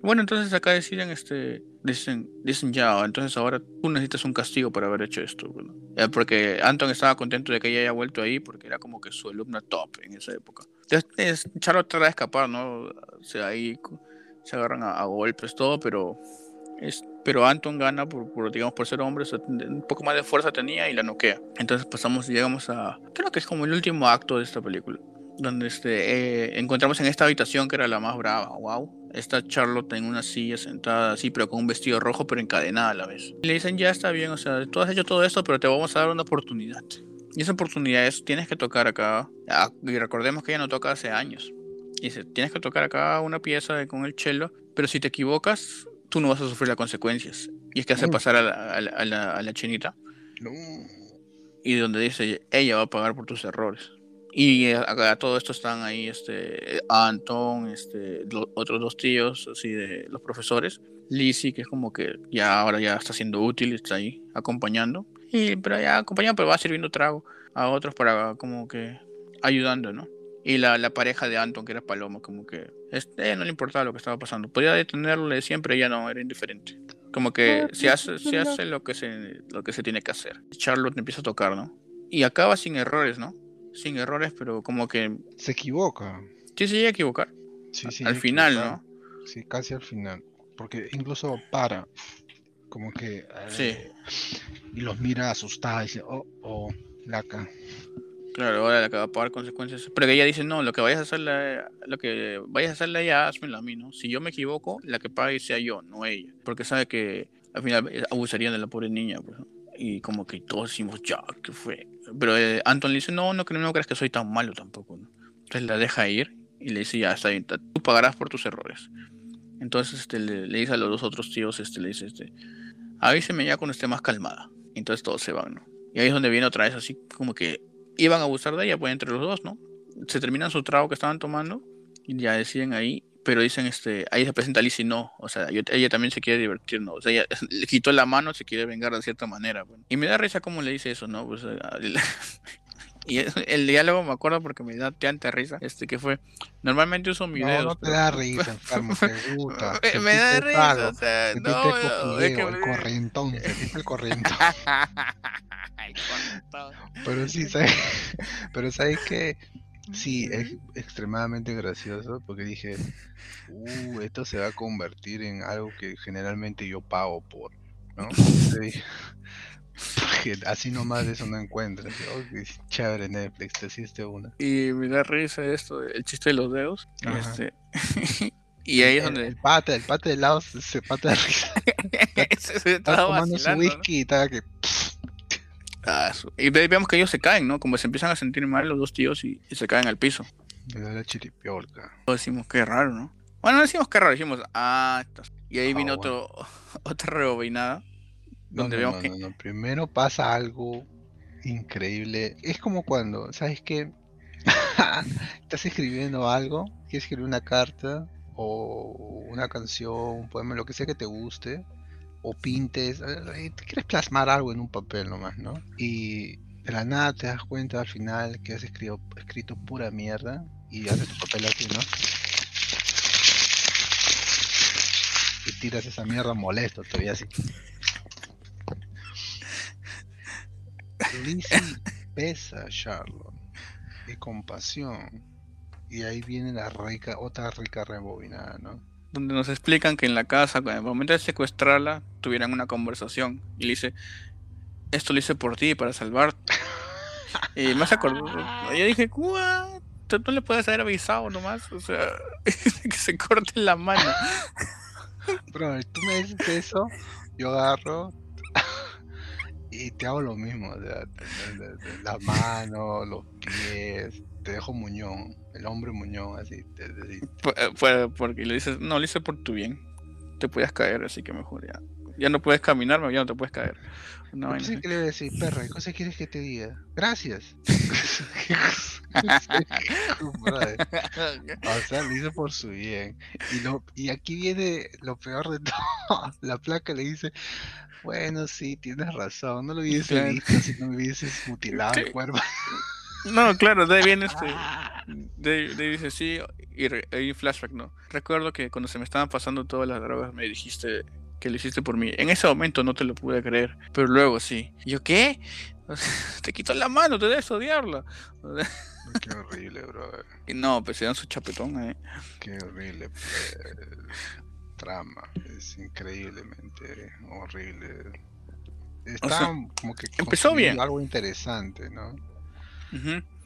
Bueno, entonces acá deciden, este, dicen, dicen ya, entonces ahora tú necesitas un castigo por haber hecho esto. porque Anton estaba contento de que ella haya vuelto ahí porque era como que su alumna top en esa época. Entonces Charlotte trata de escapar, ¿no? O sea, ahí se agarran a, golpes, todo, pero es, pero Anton gana por, digamos por ser hombre, un poco más de fuerza tenía y la noquea. Entonces pasamos llegamos a creo que es como el último acto de esta película, donde este eh, encontramos en esta habitación que era la más brava, wow está Charlotte en una silla sentada así, pero con un vestido rojo, pero encadenada a la vez. Y le dicen, ya está bien, o sea, tú has hecho todo esto, pero te vamos a dar una oportunidad. Y esa oportunidad es, tienes que tocar acá, ah, y recordemos que ella no toca hace años. Y dice, tienes que tocar acá una pieza con el cello, pero si te equivocas, tú no vas a sufrir las consecuencias. Y es que hace pasar a la, a la, a la chinita. No. Y donde dice, ella va a pagar por tus errores. Y eh, acá todo esto están ahí, este, Anton, este, otros dos tíos, así de los profesores. Lizzie, que es como que ya ahora ya está siendo útil, está ahí acompañando. Y, pero ya acompañando, pero va sirviendo trago a otros para como que ayudando, ¿no? Y la, la pareja de Anton, que era Paloma, como que este, no le importaba lo que estaba pasando. Podía detenerle siempre, ella no, era indiferente. Como que se hace, se hace lo que se, lo que se tiene que hacer. Charlotte empieza a tocar, ¿no? Y acaba sin errores, ¿no? Sin errores, pero como que... Se equivoca. Sí, se llega a equivocar. Sí, sí. Al final, ¿no? Sí, casi al final. Porque incluso para. Como que... Sí. Eh, y los mira asustados y dice, oh, oh, laca. Claro, ahora la que va a pagar consecuencias. Pero que ella dice, no, lo que vayas a hacerle, lo que vayas a hacerle a ella, hazmelo a mí, ¿no? Si yo me equivoco, la que pague sea yo, no ella. Porque sabe que al final abusarían de la pobre niña, pues, Y como que todos decimos, ya, ¿qué fue? Pero eh, Anton le dice, no, no, no crees que soy tan malo tampoco. Entonces la deja ir y le dice, ya está bien, tú pagarás por tus errores. Entonces este, le, dice a los dos otros tíos, este, le dice, este, avíseme ya cuando esté más calmada. Entonces todos se van, ¿no? Y ahí es donde viene otra vez así como que iban a abusar de ella, pues entre los dos, ¿no? Se terminan su trago que estaban tomando y ya deciden ahí, pero dicen, este, ahí se presenta Lizzie, no, o sea, ella también se quiere divertir, ¿no? O sea, ella <laughs> le quitó la mano, se quiere vengar de cierta manera, pues. Y me da risa cómo le dice eso, ¿no? Pues, <laughs> y el diálogo me acuerdo porque me da tanta risa, este que fue, normalmente uso mi No, no te da <laughs> risa, enfermo, te gusta. me, da risa, o sea, no, no, es que el corrientón, el corrientón. pero sí, ¿sabes? pero ¿sabes qué? Sí, es extremadamente gracioso porque dije, uh, esto se va a convertir en algo que generalmente yo pago por, ¿no? <laughs> porque así nomás eso no encuentras. Oh, chévere Netflix, te hiciste una. Y me da risa esto, el chiste de los dedos. Este, <laughs> y ahí es donde... El pata, el pata de lado se pata de risa. <laughs> está, tomando su whisky y está que... Ah, y vemos que ellos se caen, ¿no? Como se empiezan a sentir mal los dos tíos y, se caen al piso. Le da la chiripiolca. Decimos que raro, ¿no? Bueno, no decimos que raro, decimos, ah, y ahí vino otro, <laughs> otra rebobinada. Donde vemos que... Primero pasa algo increíble. Es como cuando, ¿sabes qué? <laughs> Estás escribiendo algo, quieres escribir una carta o una canción, un poema, lo que sea que te guste o pintes, eh, eh, quieres plasmar algo en un papel nomás, ¿no? Y de la nada te das cuenta al final que has escrito, escrito pura mierda y haces tu papel así, ¿no? Y tiras esa mierda molesto todavía así. Lizzie pesa Charlotte y compasión. Y ahí viene la rica, otra rica rebobinada, ¿no? Donde nos explican que en la casa, en el momento de secuestrarla, tuvieran una conversación. Y le dice, esto lo hice por ti, para salvarte. <laughs> y más acordó. Yo dije, ¿What? ¿Tú no le puedes haber avisado nomás? O sea, <laughs> que se corte la mano. Bro, tú me dices eso, yo agarro y te hago lo mismo. O sea, las manos, los pies, te dejo muñón, el hombre muñón, así. Eh, porque le dices, no, lo hice por tu bien. Te puedes caer, así que mejor ya. Ya no puedes caminar, ya no te puedes caer. No, sé qué le voy a decir, perra, ¿qué cosa quieres que te diga? Gracias. <laughs> o sea, lo hice por su bien. Y, lo, y aquí viene lo peor de <laughs> todo. La placa le dice, bueno, sí, tienes razón, no lo hubiese visto si no me hubieses mutilado el cuerpo. <laughs> No, claro, de ahí viene este. De, dice sí, y ahí flashback, ¿no? Recuerdo que cuando se me estaban pasando todas las drogas, me dijiste que lo hiciste por mí. En ese momento no te lo pude creer, pero luego sí. ¿Yo qué? <laughs> te quito la mano, te debes odiarla. Qué horrible, brother. <laughs> No, pues se dan su chapetón ahí. Qué horrible. Pues, trama. Es increíblemente horrible. Está como que empezó bien. Algo interesante, ¿no?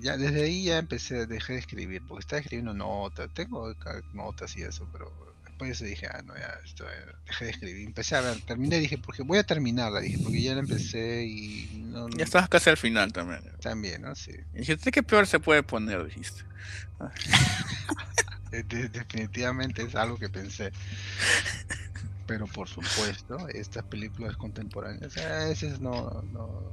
Ya desde ahí ya empecé, dejé de escribir, porque estaba escribiendo notas, tengo notas y eso, pero después dije, ah, no, ya, esto, dejé de escribir, empecé a ver, terminé, dije, porque voy a terminarla, dije, porque ya la empecé y no, Ya estabas casi al final también. También, ¿no? Sí. Y dijiste, ¿qué peor se puede poner? Dijiste. <laughs> definitivamente es algo que pensé. Pero por supuesto, estas películas contemporáneas, a veces no, no...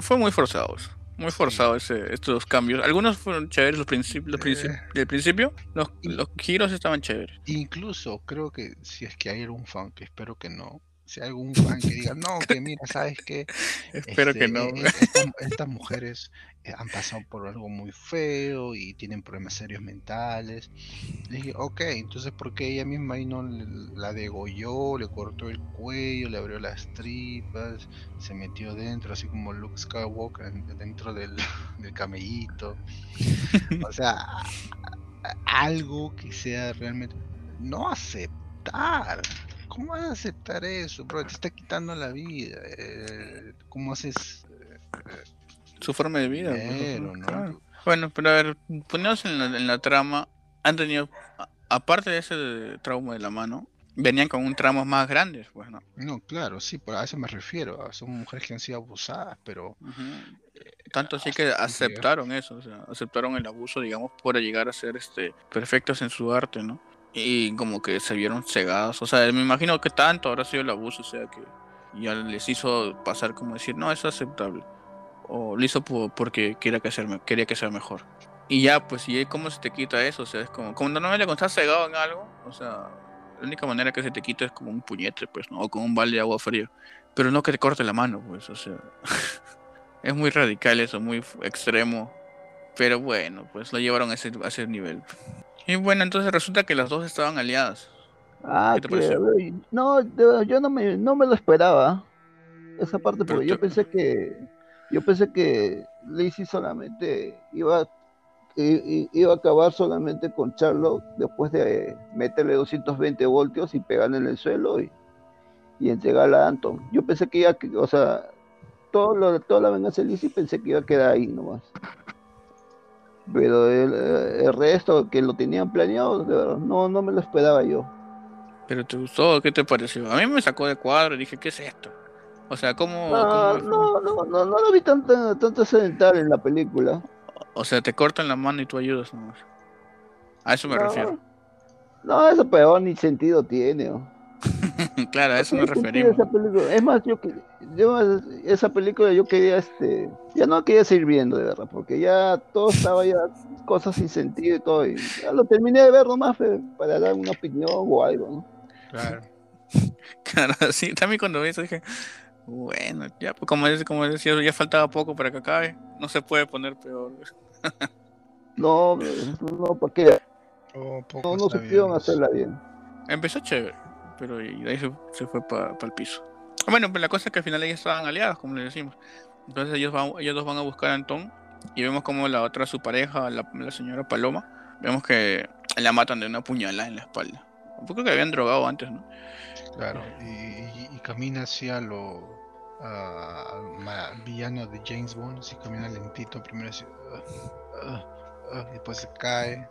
Fue muy forzados. Muy forzado ese, estos cambios. Algunos fueron chéveres los principios, los eh. del principio. Los, los giros estaban chéveres. Incluso creo que si es que hay algún fan, que espero que no, si hay algún fan que diga, no, que mira, sabes que <laughs> espero que no. Este, eh, estas, mujeres eh, han pasado por algo muy feo y tienen problemas serios mentales. Le dije, ok, entonces ¿por qué ella misma ahí no la degolló, le cortó el cuello, le abrió las tripas, se metió dentro, así como Luke Skywalker dentro del, <laughs> del camellito? O sea, algo que sea realmente no aceptar ¿Cómo vas a aceptar eso, bro? Te está quitando la vida. Eh, ¿Cómo haces eh, su forma de vida? Bueno, pero a ver, ponemos en la, trama. Han tenido, aparte de ese trauma de la mano, venían con un tramo más grandes, pues, ¿no? No, claro, sí, a eso me refiero. Son mujeres que han sido abusadas, pero. Tanto así que aceptaron eso, o sea, aceptaron el abuso, digamos, para llegar a ser este perfectos en su arte, ¿no? Y como que se vieron cegados. O sea, me imagino que tanto habrá sido el abuso, o sea, que ya les hizo pasar como decir, no, es aceptable. O lo hizo porque quería que, sea, quería que sea mejor. Y ya, pues, ¿y cómo se te quita eso? O sea, es como, como normalmente cuando estás cegado en algo, o sea, la única manera que se te quita es como un puñete, pues, ¿no? O con un balde de agua fría. Pero no que te corte la mano, pues, o sea. <laughs> es muy radical eso, muy extremo. Pero bueno, pues lo llevaron a ese, a ese nivel. Y bueno, entonces resulta que las dos estaban aliadas. Ah, ¿Qué no, yo no me, no me lo esperaba. Esa parte, porque yo pensé que yo pensé que Lacey solamente iba, iba a acabar solamente con Charlotte después de meterle 220 voltios y pegarle en el suelo y, y entregarla a Anton. Yo pensé que iba, o sea, todo lo, toda la venganza de Lacey pensé que iba a quedar ahí nomás. Pero el, resto que lo tenían planeado, no, no me lo esperaba yo. ¿Pero te gustó? ¿Qué te pareció? A mí me sacó de cuadro y dije, ¿qué es esto? O sea, ¿cómo...? No, no, no, no, no, lo vi tanto, tanto accidental en la película. O sea, te cortan la mano y tú ayudas nomás. A eso me refiero. No, eso peor ni sentido tiene. <laughs> claro, a eso me referimos. Es más, yo, yo, esa película yo quería, este, ya no quería seguir viendo, de verdad, porque ya todo estaba ya cosas sin sentido y todo, y ya lo terminé de ver nomás para dar una opinión o algo, ¿no? Claro. <laughs> Claro, sí, también cuando vi eso dije, bueno, ya, pues como, como decía, ya faltaba poco para que acabe, no se puede poner peor. <laughs> no, no, porque oh, no, no supieron hacerla bien. Empezó chévere pero y ahí se, fue para el piso. Bueno, pues la cosa es que al final ellos estaban aliados, como le decimos. Entonces ellos, van, ellos dos van a buscar a Antón y vemos como la otra, su pareja, la, señora Paloma, vemos que la matan de una puñalada en la espalda. Un poco que habían drogado antes, ¿no? Claro, y, camina hacia lo villano de James Bond, así camina lentito, primero así, uh, uh, uh, después se cae,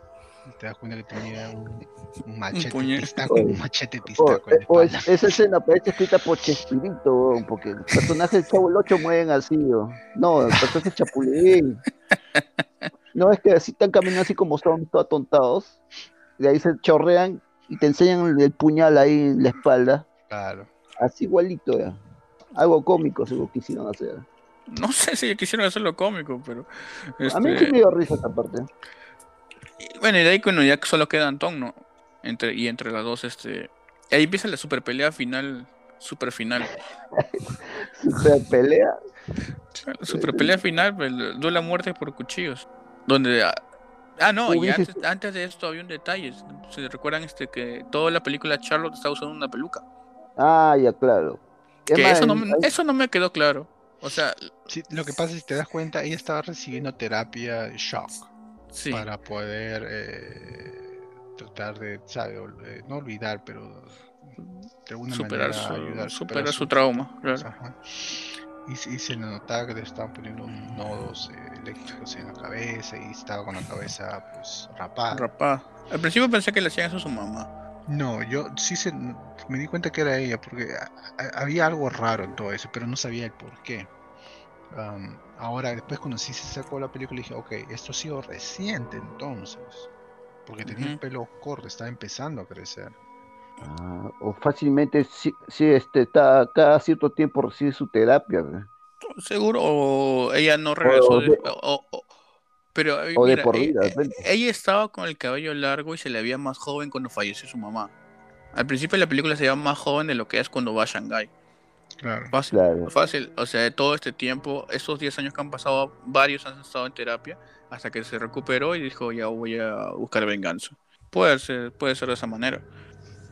te das cuenta que tenía un, machete pistaco, un machete pistaco. esa escena parece escrita por Chespirito, porque el personaje del Chavo el 8 mueven así, no, el personaje Chapulín. No es que así están caminando así como son, todos atontados, de ahí se chorrean y te enseñan el, puñal ahí en la espalda. Claro. Así igualito, ya. Algo cómico seguro quisieron hacer. No sé si quisieron hacerlo cómico, pero. A mí sí me dio risa esta parte. Bueno, y de ahí bueno, ya solo queda Antón, ¿no? Entre, y entre las dos, este. Ahí empieza la super pelea final. Super final. <laughs> super pelea. La super pelea final, pues, el duelo a muerte por cuchillos. Donde. Ah, ah no, y antes, de esto había un detalle. ¿Se recuerdan este que toda la película Charlotte estaba usando una peluca? Ah, ya, claro. Que eso, no, eso no me quedó claro. O sea, lo que pasa es que si te das cuenta, ella estaba recibiendo terapia shock para poder eh, tratar de, ¿sabe? Eh, no olvidar, pero de alguna superar manera su, ayudar, superar, su, trauma. Y, y, se notaba que le estaban poniendo nodos eh, eléctricos en la cabeza y estaba con la cabeza pues rapada. Rapada. Al principio pensé que le hacían eso a su mamá. No, yo sí se, me di cuenta que era ella, porque había algo raro en todo eso, pero no sabía el por qué. Ahora, después cuando sí se sacó la película, dije, ok, esto ha sido reciente entonces, porque tenía el pelo corto, estaba empezando a crecer. Ah, o fácilmente, si, este, está cada cierto tiempo recibe su terapia. Seguro, o ella no regresó. pero mira, ella, ella estaba con el cabello largo y se le veía más joven cuando falleció su mamá. Al principio de la película se veía más joven de lo que es cuando va a Shanghái. Claro. Fácil, fácil. O sea, de todo este tiempo, esos 10 años que han pasado, varios han estado en terapia hasta que se recuperó y dijo, ya voy a buscar venganza. Puede ser, puede ser de esa manera.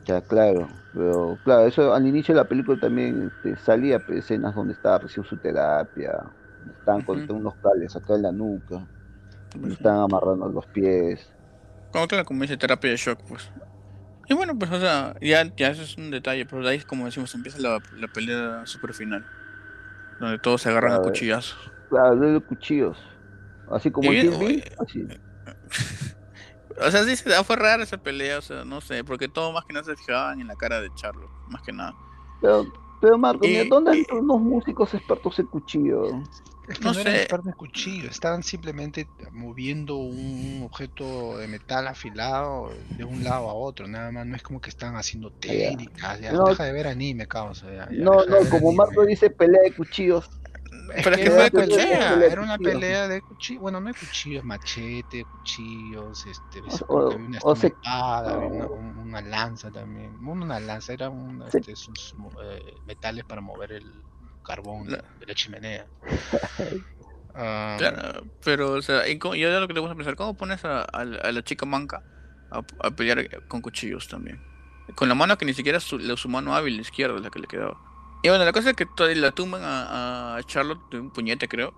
Ya, claro, pero claro, eso al inicio de la película también este, salía pues, escenas donde estaba recibiendo su terapia, estaban con unos cables acá en la nuca, estaban amarrando los pies. Como claro, como dice terapia de shock, pues. Y bueno, pues, o sea, ya, ya eso es un detalle, pero de ahí, como decimos, empieza la, la pelea super final, donde todos se agarran a cuchillazos. Claro, de cuchillos, así como el así. <laughs> O sea, sí, se fue rara esa pelea, o sea, no sé, porque todo más que nada se fijaban en la cara de Charlo, más que nada. Pero, pero Marco, ¿dónde están unos músicos expertos en cuchillo? Es que no, eran expertos en cuchillo, estaban simplemente moviendo un objeto de metal afilado de un lado a otro, nada más, no es como que están haciendo técnicas, ya, deja de ver anime, causa. no, no, como Marco dice, pelea de cuchillos. Pero es que fue pelea, era una pelea de cuchillos, bueno, no hay cuchillos, machete, cuchillos, este, o, había una espada, una, lanza también, una lanza, era un, este, sus, eh, metales para mover el carbón de la chimenea. <laughs> Ah, claro, pero, o sea, yo lo que te voy a pensar, ¿cómo pones a, la chica manca a, pelear con cuchillos también? Con la mano que ni siquiera su, su mano hábil izquierda la que le quedaba. Y bueno, la cosa es que la tumban a, Charlotte de un puñete, creo.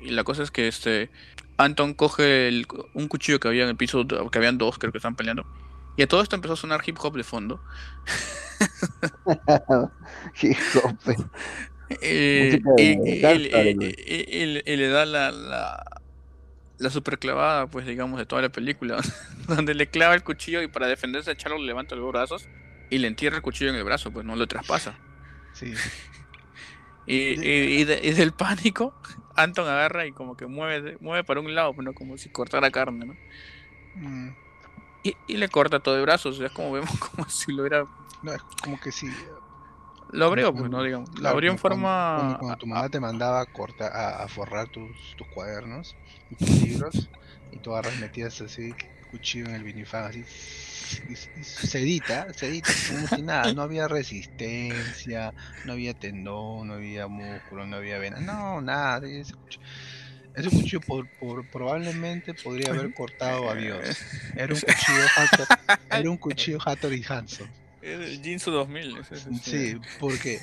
Y la cosa es que este Anton coge un cuchillo que había en el piso, que habían dos, creo que están peleando. Y a todo esto empezó a sonar hip hop de fondo. <laughs> hip hop. Y, le da la, la, la super clavada, pues digamos, de toda la película. <laughs> donde le clava el cuchillo y para defenderse a levanta los brazos y le entierra el cuchillo en el brazo, pues no lo traspasa. Sí. <laughs> y, del pánico, <laughs> Anton agarra y como que mueve, mueve para un lado, ¿no? como si cortara carne, ¿no? Mm. Y, le corta todo el brazo, o sea, es como vemos como si lo hubiera... No, es como que si... Lo abrió, pues, ¿no? Digamos. lo abrió en forma... Cuando, tu mamá te mandaba a, cortar, a, forrar tus, tus cuadernos y tus libros, y tú agarras metías así, cuchillo en el vinifán, así sedita, sedita, como si nada, no había resistencia, no había tendón, no había músculo, no había vena, no, nada, ese cuchillo, ese cuchillo por, por, probablemente podría haber cortado a Dios. Era un cuchillo Hattori, era un cuchillo Hattori Hanson. El Jinsu 2000. Sí, porque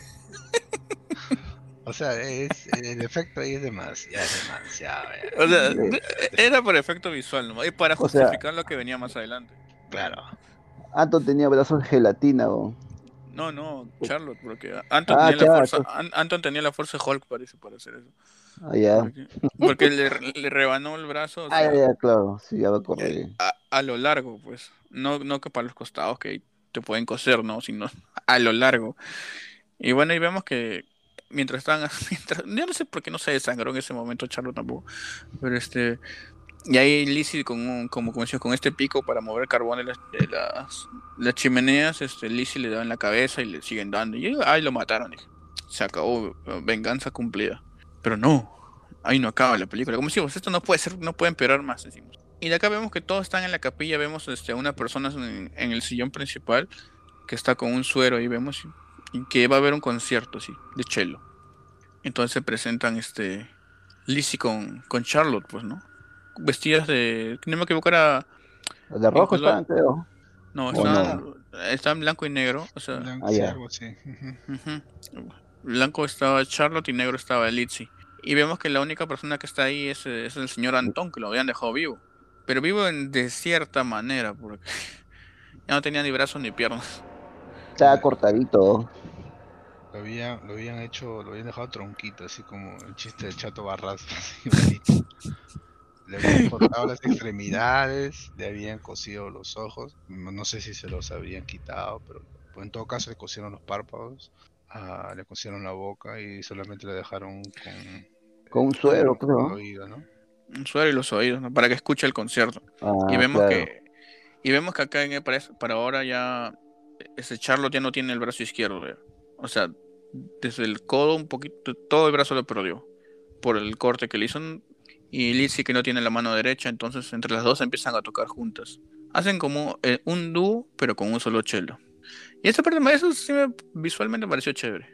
o sea, es, el efecto ahí es demasiado, demasiado. O sea, era por efecto visual ¿no? y para justificar lo que venía más adelante. Claro. Anton tenía brazos en gelatina, ¿o? No, no, Charlotte, porque Anton, ah, tenía, la fuerza, Anton tenía la fuerza Hulk, parece, para hacer eso. Ah, ya. Porque, le, le, rebanó el brazo. ah, ya, claro, sí, ya lo corrí. A, a, lo largo, pues. No, no que para los costados que te pueden coser, ¿no? Sino <laughs> a lo largo. Y bueno, y vemos que mientras estaban. <laughs> Mientras, yo no sé por qué no se desangró en ese momento Charlotte tampoco. Pero este. Y ahí Lizzie con como, como con este pico para mover el carbón de las, las, chimeneas, este, Lizzie le da en la cabeza y le siguen dando. Y ahí lo mataron, dije. Se acabó, venganza cumplida. Pero no, ahí no acaba la película. Como decimos, esto no puede ser, no puede empeorar más, decimos. Y de acá vemos que todos están en la capilla, vemos este, a una persona en, el sillón principal que está con un suero y vemos y que va a haber un concierto, sí, de cello. Entonces se presentan este Lizzie con, con Charlotte, pues, ¿no? vestidas de. No me equivoco, era. De rojo estaban, creo. No, estaban, en blanco y negro. O sea, blanco, ah, sí. blanco estaba Charlotte y negro estaba Litzy. Y vemos que la única persona que está ahí es, el señor Antón, que lo habían dejado vivo. Pero vivo de cierta manera, porque <laughs> ya no tenía ni brazos ni piernas. Estaba cortadito. Lo habían, lo habían hecho, lo habían dejado tronquito, así como el chiste de Chato Barras. <laughs> le habían cortado las extremidades, le habían cosido los ojos. No sé si se los habían quitado, pero en todo caso le cosieron los párpados, ah, le cosieron la boca y solamente le dejaron con con un suero, creo. Un suero y los oídos, ¿no? Para que escuche el concierto. Ah, y vemos que y vemos que acá en para, para ahora ya ese Charlotte ya no tiene el brazo izquierdo. O sea, desde el codo un poquito, todo el brazo lo perdió por el corte que le hizo. Y Lizzie que no tiene la mano derecha, entonces entre las dos empiezan a tocar juntas. Hacen como eh, un dúo, pero con un solo cello. Y esta parte, eso sí me, visualmente me pareció chévere.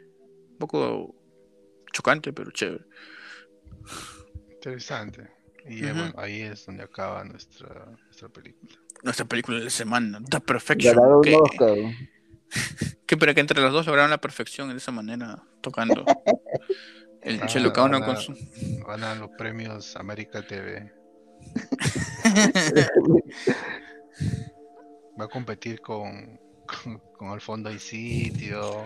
Un poco chocante, pero chévere. Interesante. Y bueno, ahí es donde acaba nuestra, nuestra película. Nuestra película de la semana, The Perfection. Que, <laughs> que para que entre los dos lograron la perfección de esa manera, tocando el ah, chelo con su. Van a los premios América TV. <laughs> Va a competir con, con, con El Fondo y Sitio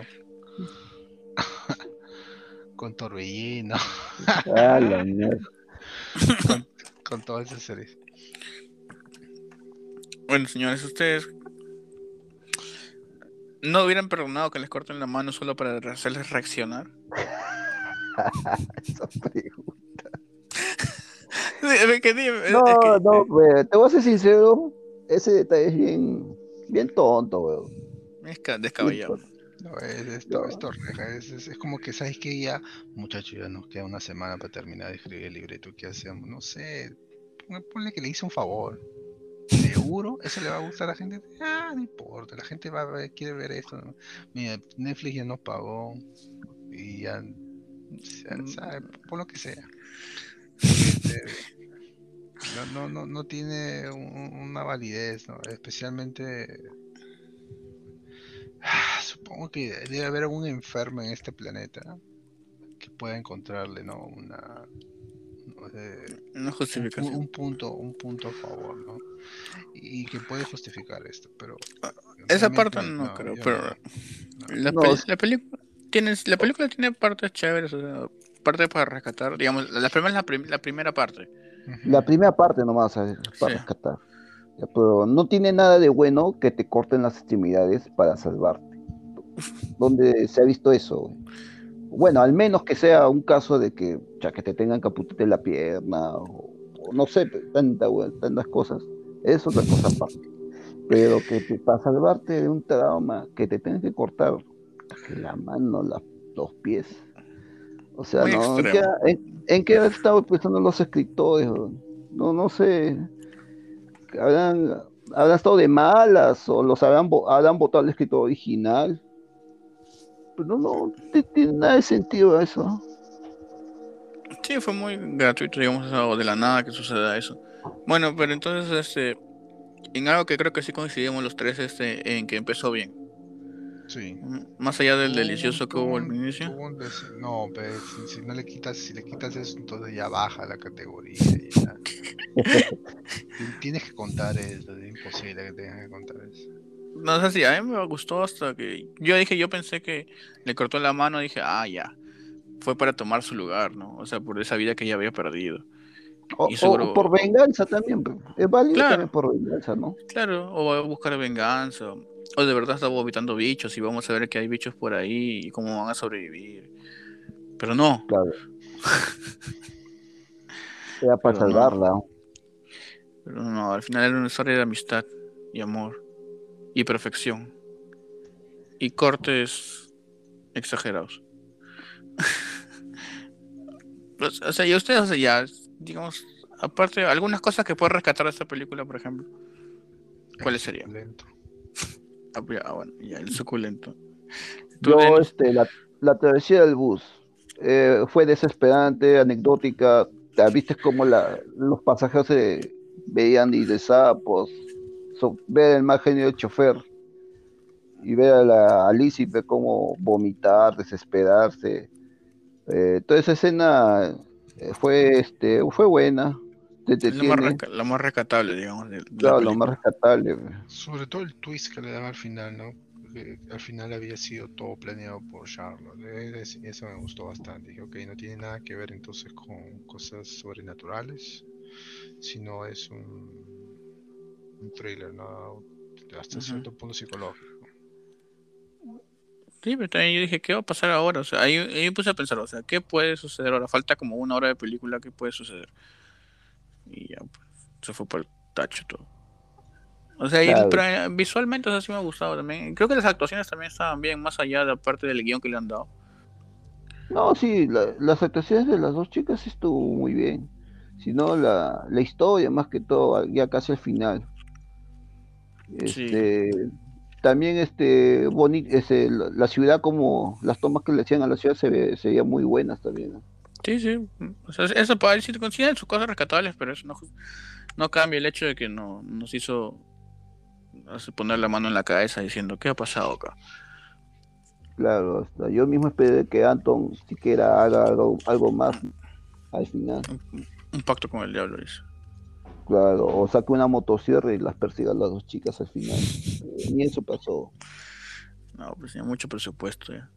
<laughs> con Torbellino. Ah, con, <laughs> con todas esas series. Bueno, señores, ustedes no hubieran perdonado que les corten la mano solo para hacerles reaccionar. <laughs> Esa pregunta. <laughs> no, no, te voy a ser sincero, ese detalle es bien, bien tonto, weón. Es descabellado. No, es, esto, esto es, es, como que, ¿sabes que Ya, muchachos, ya nos queda una semana para terminar de escribir el libreto. ¿Qué hacemos? No sé. Ponle que le hice un favor. ¿Seguro? ¿Eso le va a gustar a la gente? Ah, no importa. La gente va a quiere ver esto. Mira, Netflix ya nos pagó. Y ya. ¿sabe? Por lo que sea. Este, no, no, no, no tiene una validez, ¿no? Especialmente Ah, supongo que debe haber algún enfermo en este planeta que pueda encontrarle, ¿no? Una, una justificación. Un, punto, un punto a favor, ¿no? Y que puede justificar esto, pero esa parte no, creo, pero la, película tiene la película tiene partes chéveres, o sea, partes para rescatar, digamos, la primera la, primera parte. La primera parte nomás para rescatar pero no tiene nada de bueno que te corten las extremidades para salvarte. ¿Dónde se ha visto eso? Bueno, al menos que sea un caso de que, ya que te tengan caputete en la pierna, o, no sé, tanta, tantas cosas. Es otra cosa aparte. Pero que para salvarte de un trauma, que te tengan que cortar la mano, los pies. O sea, no, ¿en, ¿en, qué han estado pensando los escritores? No, no sé habrán, estado de malas o los habrán, habrán votado al escritor original. Pues no, no tiene nada de sentido eso. Sí, fue muy gratuito, digamos, de la nada que suceda eso. Bueno, pero entonces, este, en algo que creo que sí coincidimos los tres, este, en que empezó bien. Sí. Más allá del delicioso que hubo al inicio. no, pero si, no le quitas, si le quitas eso, entonces ya baja la categoría. <laughs> Tienes que contar eso, es imposible que tengas que contar eso. No sé si a mí me gustó hasta que yo dije, yo pensé que le cortó la mano, dije, ah, ya, fue para tomar su lugar, ¿no? O sea, por esa vida que ya había perdido. O, por venganza también, es válido también por venganza, ¿no? Claro, o va a buscar venganza, o de verdad estaba habitando bichos y vamos a ver que hay bichos por ahí y cómo van a sobrevivir. Pero no. Claro. <laughs> Era para salvarla. Pero no, al final era una historia de amistad y amor y perfección. Y cortes exagerados. <laughs> Pues, o sea, y ustedes, o sea, ya, digamos, aparte, algunas cosas que puede rescatar de esta película, por ejemplo, ¿cuáles serían? <laughs> Ah, ah, bueno, ya, el suculento. Yo, este, la, la, travesía del bus eh, fue desesperante, anecdótica. Viste cómo la, los pasajeros se veían y de sapos, ver el mal genio del chofer. y ver a la Alicia y ver cómo vomitar, desesperarse. Eh, toda esa escena eh, fue, este, fue buena. Lo más, rescatable, digamos. claro, lo más rescatable. Sobre todo el twist que le daba al final, ¿no? Porque al final había sido todo planeado por Charlotte. Eso me gustó bastante. Dije, ok, no tiene nada que ver entonces con cosas sobrenaturales, sino es un, un thriller, ¿no? Hasta cierto punto psicológico. Sí, pero también yo dije, ¿qué va a pasar ahora? O sea, ahí, ahí puse a pensar, o sea, ¿qué puede suceder ahora? Falta como una hora de película, ¿qué puede suceder? Y ya, pues, se fue por el tacho todo. O sea, eh, visualmente, o sea, sí me ha gustado también. Creo que las actuaciones también estaban bien, más allá de la parte del guion que le han dado. No, sí, las actuaciones de las dos chicas estuvo muy bien. Si no, la, la historia, más que todo, ya casi al final. Este, también este bonito ese, la, ciudad como las tomas que le hacían a la ciudad se, ve, se veían muy buenas también sí sí. O sea, eso para decir consiguen sus cosas rescatables pero eso no, no cambia el hecho de que no nos hizo poner la mano en la cabeza diciendo qué ha pasado acá claro hasta yo mismo esperé que Anton siquiera haga algo, algo más al final. Un, pacto con el diablo dice Claro, o saque una motosierra y las persiga a las dos chicas al final. Ni eso pasó. No, pues tenía mucho presupuesto ya.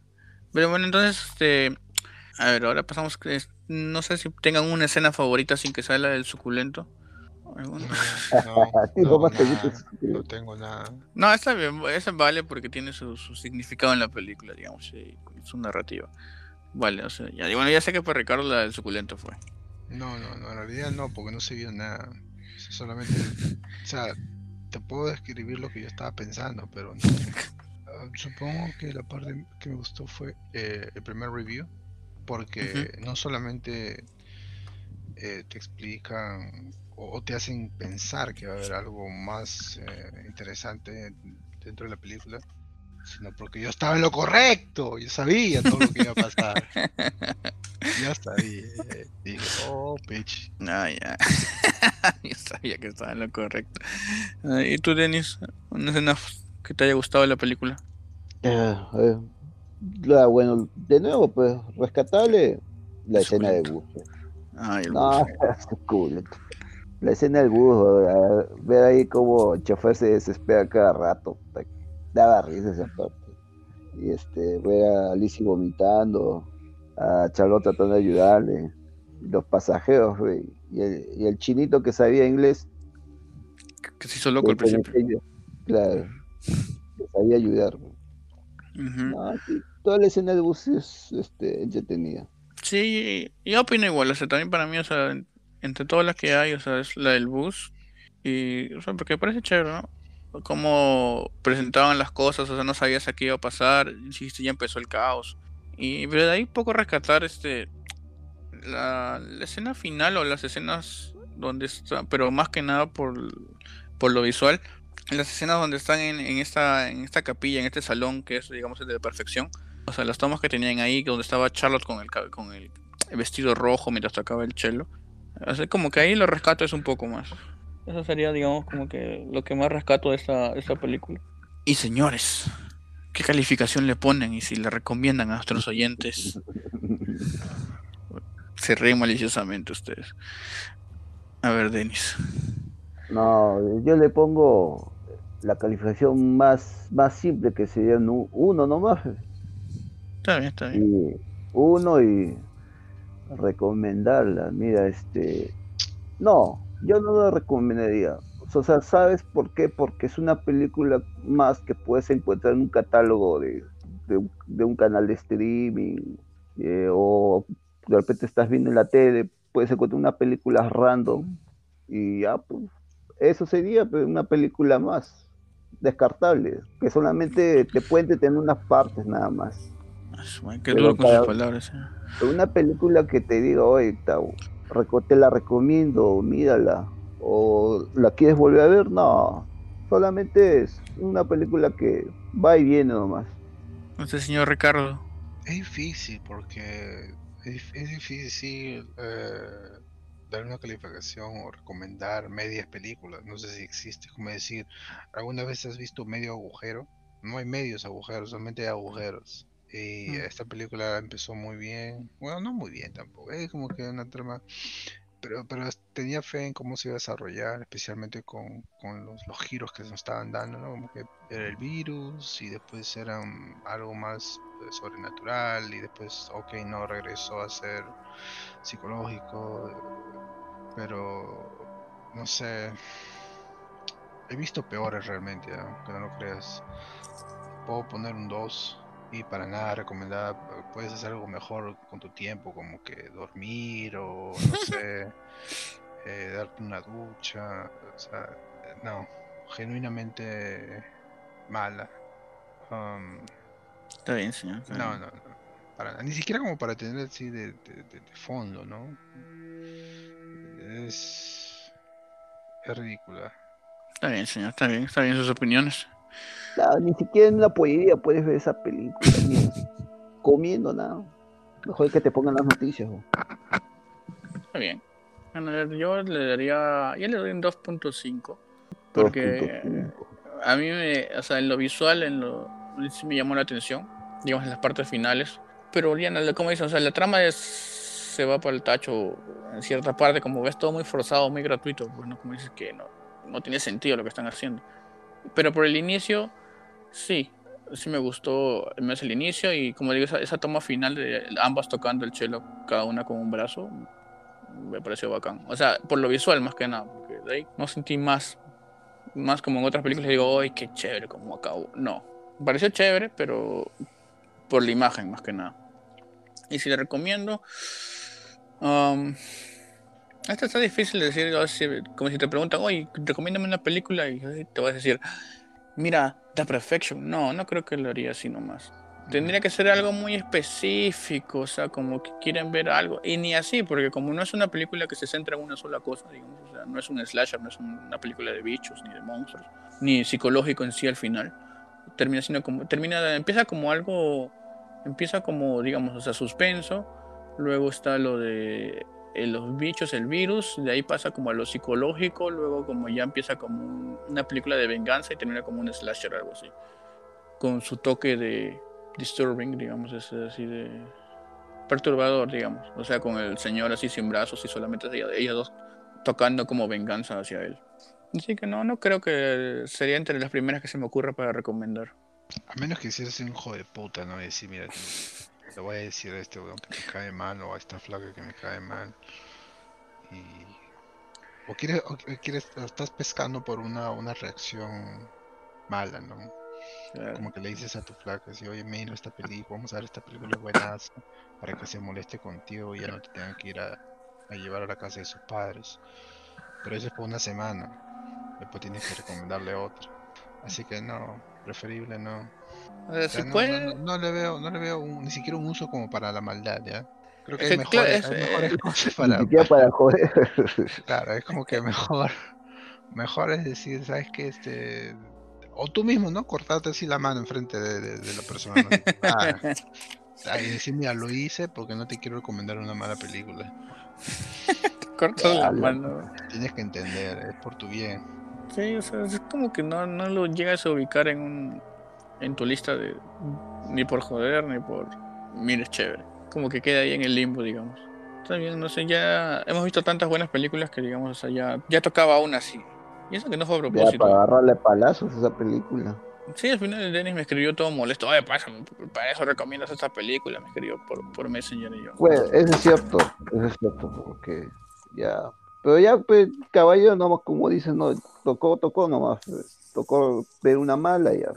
Pero bueno, entonces, este. A ver, ahora pasamos. que No sé si tengan una escena favorita sin que sea la del suculento. <laughs> No, <laughs> no, no, tengo nada. No, está bien, esa vale porque tiene su, significado en la película, digamos, su narrativa. Vale, o sea, ya, bueno, ya sé que para Ricardo la del suculento fue. No, no, no, en realidad no, porque no se vio nada. Solamente, o sea, te puedo describir lo que yo estaba pensando, pero ah, supongo que la parte que me gustó fue eh, el primer review, porque no solamente eh, te explican o, te hacen pensar que va a haber algo más eh, interesante dentro de la película, sino porque yo estaba en lo correcto, yo sabía todo lo que iba a pasar. <laughs> ya sabía. Dije, oh, bitch. No, ya. <laughs> yo sabía que estaba en lo correcto. Ah, ¿Y tú, Denis? ¿Una escena que te haya gustado de la película? Ah, eh, bueno, de nuevo, pues, rescatable la escena de bus. Ay, el no, <laughs> cool. La escena del bus, ver ahí como el chofer se desespera cada rato daba risa esa parte. Y este, ver a Alicia vomitando, a Charlotte tratando de ayudarle, los pasajeros, y el, chinito que sabía inglés. Que se hizo loco al principio. claro, que sabía ayudar. toda la escena de bus es este, entretenida. Sí, yo opino igual, o sea, también para mí, o sea, entre todas las que hay, o sea, es la del bus. Y, o sea, porque parece chévere, ¿no? Cómo presentaban las cosas, o sea, no sabías a qué iba a pasar, ya empezó el caos. Y pero de ahí poco rescatar este la, escena final o las escenas donde está, pero más que nada por, por lo visual, las escenas donde están en, esta en esta capilla, en este salón que es digamos el de la perfección. O sea, las tomas que tenían ahí donde estaba Charlotte con el con el vestido rojo mientras tocaba el cello. O como que ahí lo rescato es un poco más. Eso sería, digamos, como que lo que más rescato de esta, esta película. Y señores, ¿qué calificación le ponen y si le recomiendan a nuestros oyentes? Se ríen maliciosamente ustedes. A ver, Denis. No, yo le pongo la calificación más, más simple que sería uno nomás. Está bien, está bien. uno y recomendarla. Mira, este. No, yo no lo recomendaría. O sea, ¿sabes por qué? Porque es una película más que puedes encontrar en un catálogo de, un canal de streaming eh, o de repente estás viendo en la tele, puedes encontrar una película random y ya, pues, eso sería pues, una película más descartable, que solamente te puede tener unas partes nada más. Qué duro con sus palabras. Eh. Una película que te diga, oye, Tau, te la recomiendo, mírala. ¿O la quieres volver a ver? No, solamente es una película que va y viene nomás. No sé, señor Ricardo. Es difícil porque es, difícil eh, dar una calificación o recomendar medias películas. No sé si existe, como decir, ¿alguna vez has visto medio agujero? no hay medios agujeros, solamente hay agujeros. Y mm. esta película empezó muy bien, bueno, no muy bien tampoco, es como que una trama, pero, pero tenía fe en cómo se iba a desarrollar, especialmente con, los, los, giros que se nos estaban dando, ¿no? Como que era el virus y después era algo más eh, sobrenatural y después, ok, no, regresó a ser psicológico, pero no sé, he visto peores realmente, que no lo creas. Puedo poner un 2 y para nada recomendada. Puedes hacer algo mejor con tu tiempo, como que dormir o no sé, <laughs> eh, darte una ducha. O sea, no, genuinamente mala. Um, Está bien, señor. no, no, Para, ni siquiera como para tener así de, de, fondo, ¿no? Es, es ridícula. Está bien, señor, está bien, está bien sus opiniones. Ni siquiera en la pollería puedes ver esa película, comiendo nada. Mejor que te pongan las noticias. Está bien. yo le daría, yo le doy un 2.5. Porque a mí, me, o sea, en lo visual, en lo, sí me llamó la atención, digamos, en las partes finales. Pero ya, como dicen, o sea, la trama es, se va por el tacho en cierta parte, como ves todo muy forzado, muy gratuito, pues no como dices que no, no tiene sentido lo que están haciendo. Pero por el inicio, sí, sí me gustó más el inicio y como digo, esa, toma final de ambas tocando el cello, cada una con un brazo, me pareció bacán. O sea, por lo visual más que nada, porque de ahí no sentí más, más como en otras películas, digo, ¡ay, qué chévere! Como acabo. No, me pareció chévere, pero por la imagen más que nada. Y si le recomiendo, um, esto está difícil de decir, como si te preguntan, oye, recomiéndame una película y te vas a decir, mira, The Perfection. No, no creo que lo haría así nomás. Tendría que ser algo muy específico, o sea, como que quieren ver algo. Y ni así, porque como no es una película que se centra en una sola cosa, digamos, o sea, no es un slasher, no es una película de bichos, ni de monstruos, ni psicológico en sí al final. Termina siendo como, termina, empieza como algo, empieza como, digamos, o sea, suspenso. Luego está lo de los bichos, el virus, de ahí pasa como a lo psicológico, luego como ya empieza como una película de venganza y termina como un slasher, algo así. Con su toque de disturbing, digamos, es así de perturbador, digamos. O sea, con el señor así sin brazos y solamente ellos dos tocando como venganza hacia él. Así que no, no creo que sería entre las primeras que se me ocurra para recomendar. A menos que hicieras un hijo de puta, ¿no? Decir, mira, le voy a decir a este weón que me cae mal o a esta flaca que me cae mal. Y... O quieres, o quieres, estás pescando por una, una reacción mala, ¿no? Como que le dices a tu flaca, si oye, mira esta película, vamos a ver esta película buenas para que se moleste contigo y ya no te tengan que ir a, a llevar a la casa de sus padres. Pero eso es por una semana. Después tienes que recomendarle otra. Así que no, preferible no no, le veo, no le veo ni siquiera un uso como para la maldad, ¿ya? Creo que hay, mejores, cosas <laughs> para, para joder. <laughs> Claro, es como que mejor, mejor es decir, ¿sabes qué? Este, o tú mismo, ¿no? Cortarte así la mano enfrente de, de, la persona. Ah, <laughs> y decir, mira, lo hice porque no te quiero recomendar una mala película. Cortas la mano. Tienes que entender, es por tu bien. Sí, o sea, es como que no, no lo llegas a ubicar en un en tu lista de ni por joder ni por mira chévere. Como que queda ahí en el limbo, digamos. Bien, no sé, ya hemos visto tantas buenas películas que digamos, o sea, ya, ya tocaba una así. Y eso que no fue a propósito. para agarrarle palazos a esa película. Sí, al final Dennis me escribió todo molesto. Oye, pasa, para eso recomiendas esta película. Me escribió por, por Messenger y yo. Pues, eso es cierto, eso es cierto, porque ya. Pero ya, pues, caballo, nomás, como dicen, no, tocó, tocó nomás. Tocó ver una mala ya.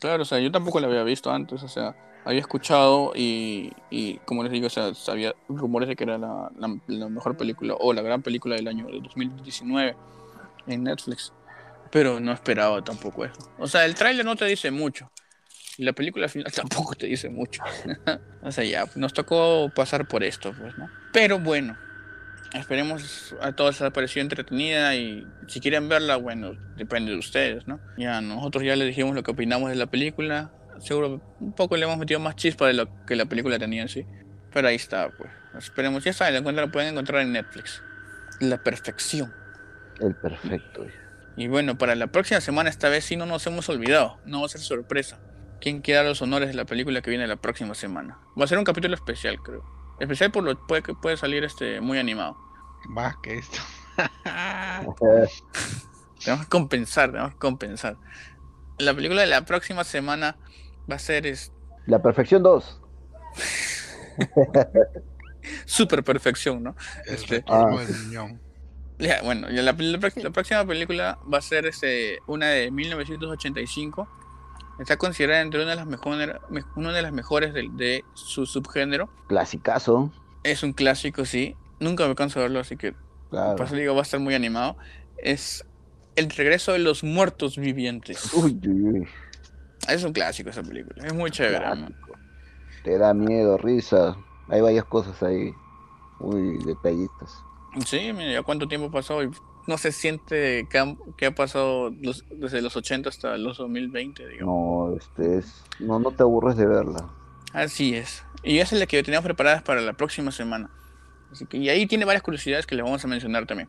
Claro, o sea, yo tampoco la había visto antes, o sea, había escuchado y, y como les digo, o sea, había rumores de que era la, la, mejor película o la gran película del año de 2019 en Netflix, pero no esperaba tampoco eso. O sea, el tráiler no te dice mucho y la película final <laughs> tampoco te dice mucho. <laughs> o sea, ya, nos tocó pasar por esto, pues, ¿no? Pero bueno, Esperemos a todos les parecido entretenida y si quieren verla, bueno, depende de ustedes, ¿no? Ya nosotros ya les dijimos lo que opinamos de la película. Seguro un poco le hemos metido más chispa de lo que la película tenía en sí. Pero ahí está, pues. Esperemos, ya saben, la, pueden encontrar en Netflix. La perfección. El perfecto. Y bueno, para la próxima semana, esta vez sí no nos hemos olvidado, no va a ser sorpresa. ¿Quién queda los honores de la película que viene la próxima semana? Va a ser un capítulo especial, creo. Especial por lo puede, que puede salir este muy animado. Más que esto. <laughs> tenemos que compensar, tenemos que compensar. La película de la próxima semana va a ser es... La Perfección 2. <laughs> Super perfección, ¿no? Este, ah, bueno, la, próxima película va a ser este, una de 1985. Está considerada entre una de las mejores, una de las mejores de, su subgénero. Clasicazo. Es un clásico, sí. Nunca me canso de verlo, así que claro. por eso digo, va a estar muy animado. Es El regreso de los muertos vivientes. Uy, uy, uy. Es un clásico esa película. Es muy chévere. Te da miedo, risa. Hay varias cosas ahí muy detallistas. Sí, mira, ya cuánto tiempo pasó y no se siente que ha, pasado desde los 80 hasta los 2020, digamos. No, este es, no, no te aburres de verla. Así es. Y esa es la que teníamos preparadas para la próxima semana. Así que, y ahí tiene varias curiosidades que le vamos a mencionar también.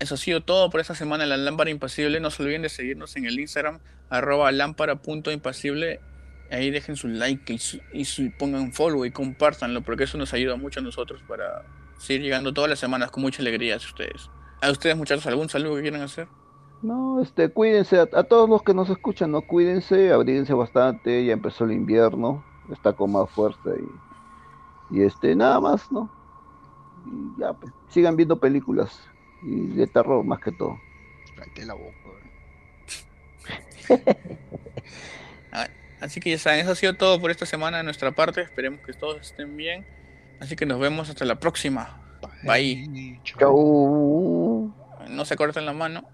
Eso ha sido todo por esta semana en la Lámpara Impasible. No se olviden de seguirnos en el Instagram, arroba lámpara.impasible. Ahí dejen su like y, y pongan follow y compártanlo, porque eso nos ayuda mucho a nosotros para seguir llegando todas las semanas con mucha alegría a ustedes. ¿A ustedes, muchachos, algún saludo que quieran hacer? No, este, cuídense, a, todos los que nos escuchan, no cuídense, abríguense bastante, ya empezó el invierno, está con más fuerza y, y este, nada más, ¿no? Y ya, pues, sigan viendo películas y de terror más que todo. la boca. <laughs> Ah, así que ya saben, eso ha sido todo por esta semana de nuestra parte. Esperemos que todos estén bien. Así que nos vemos hasta la próxima. Bye. Chau. No se corten la mano.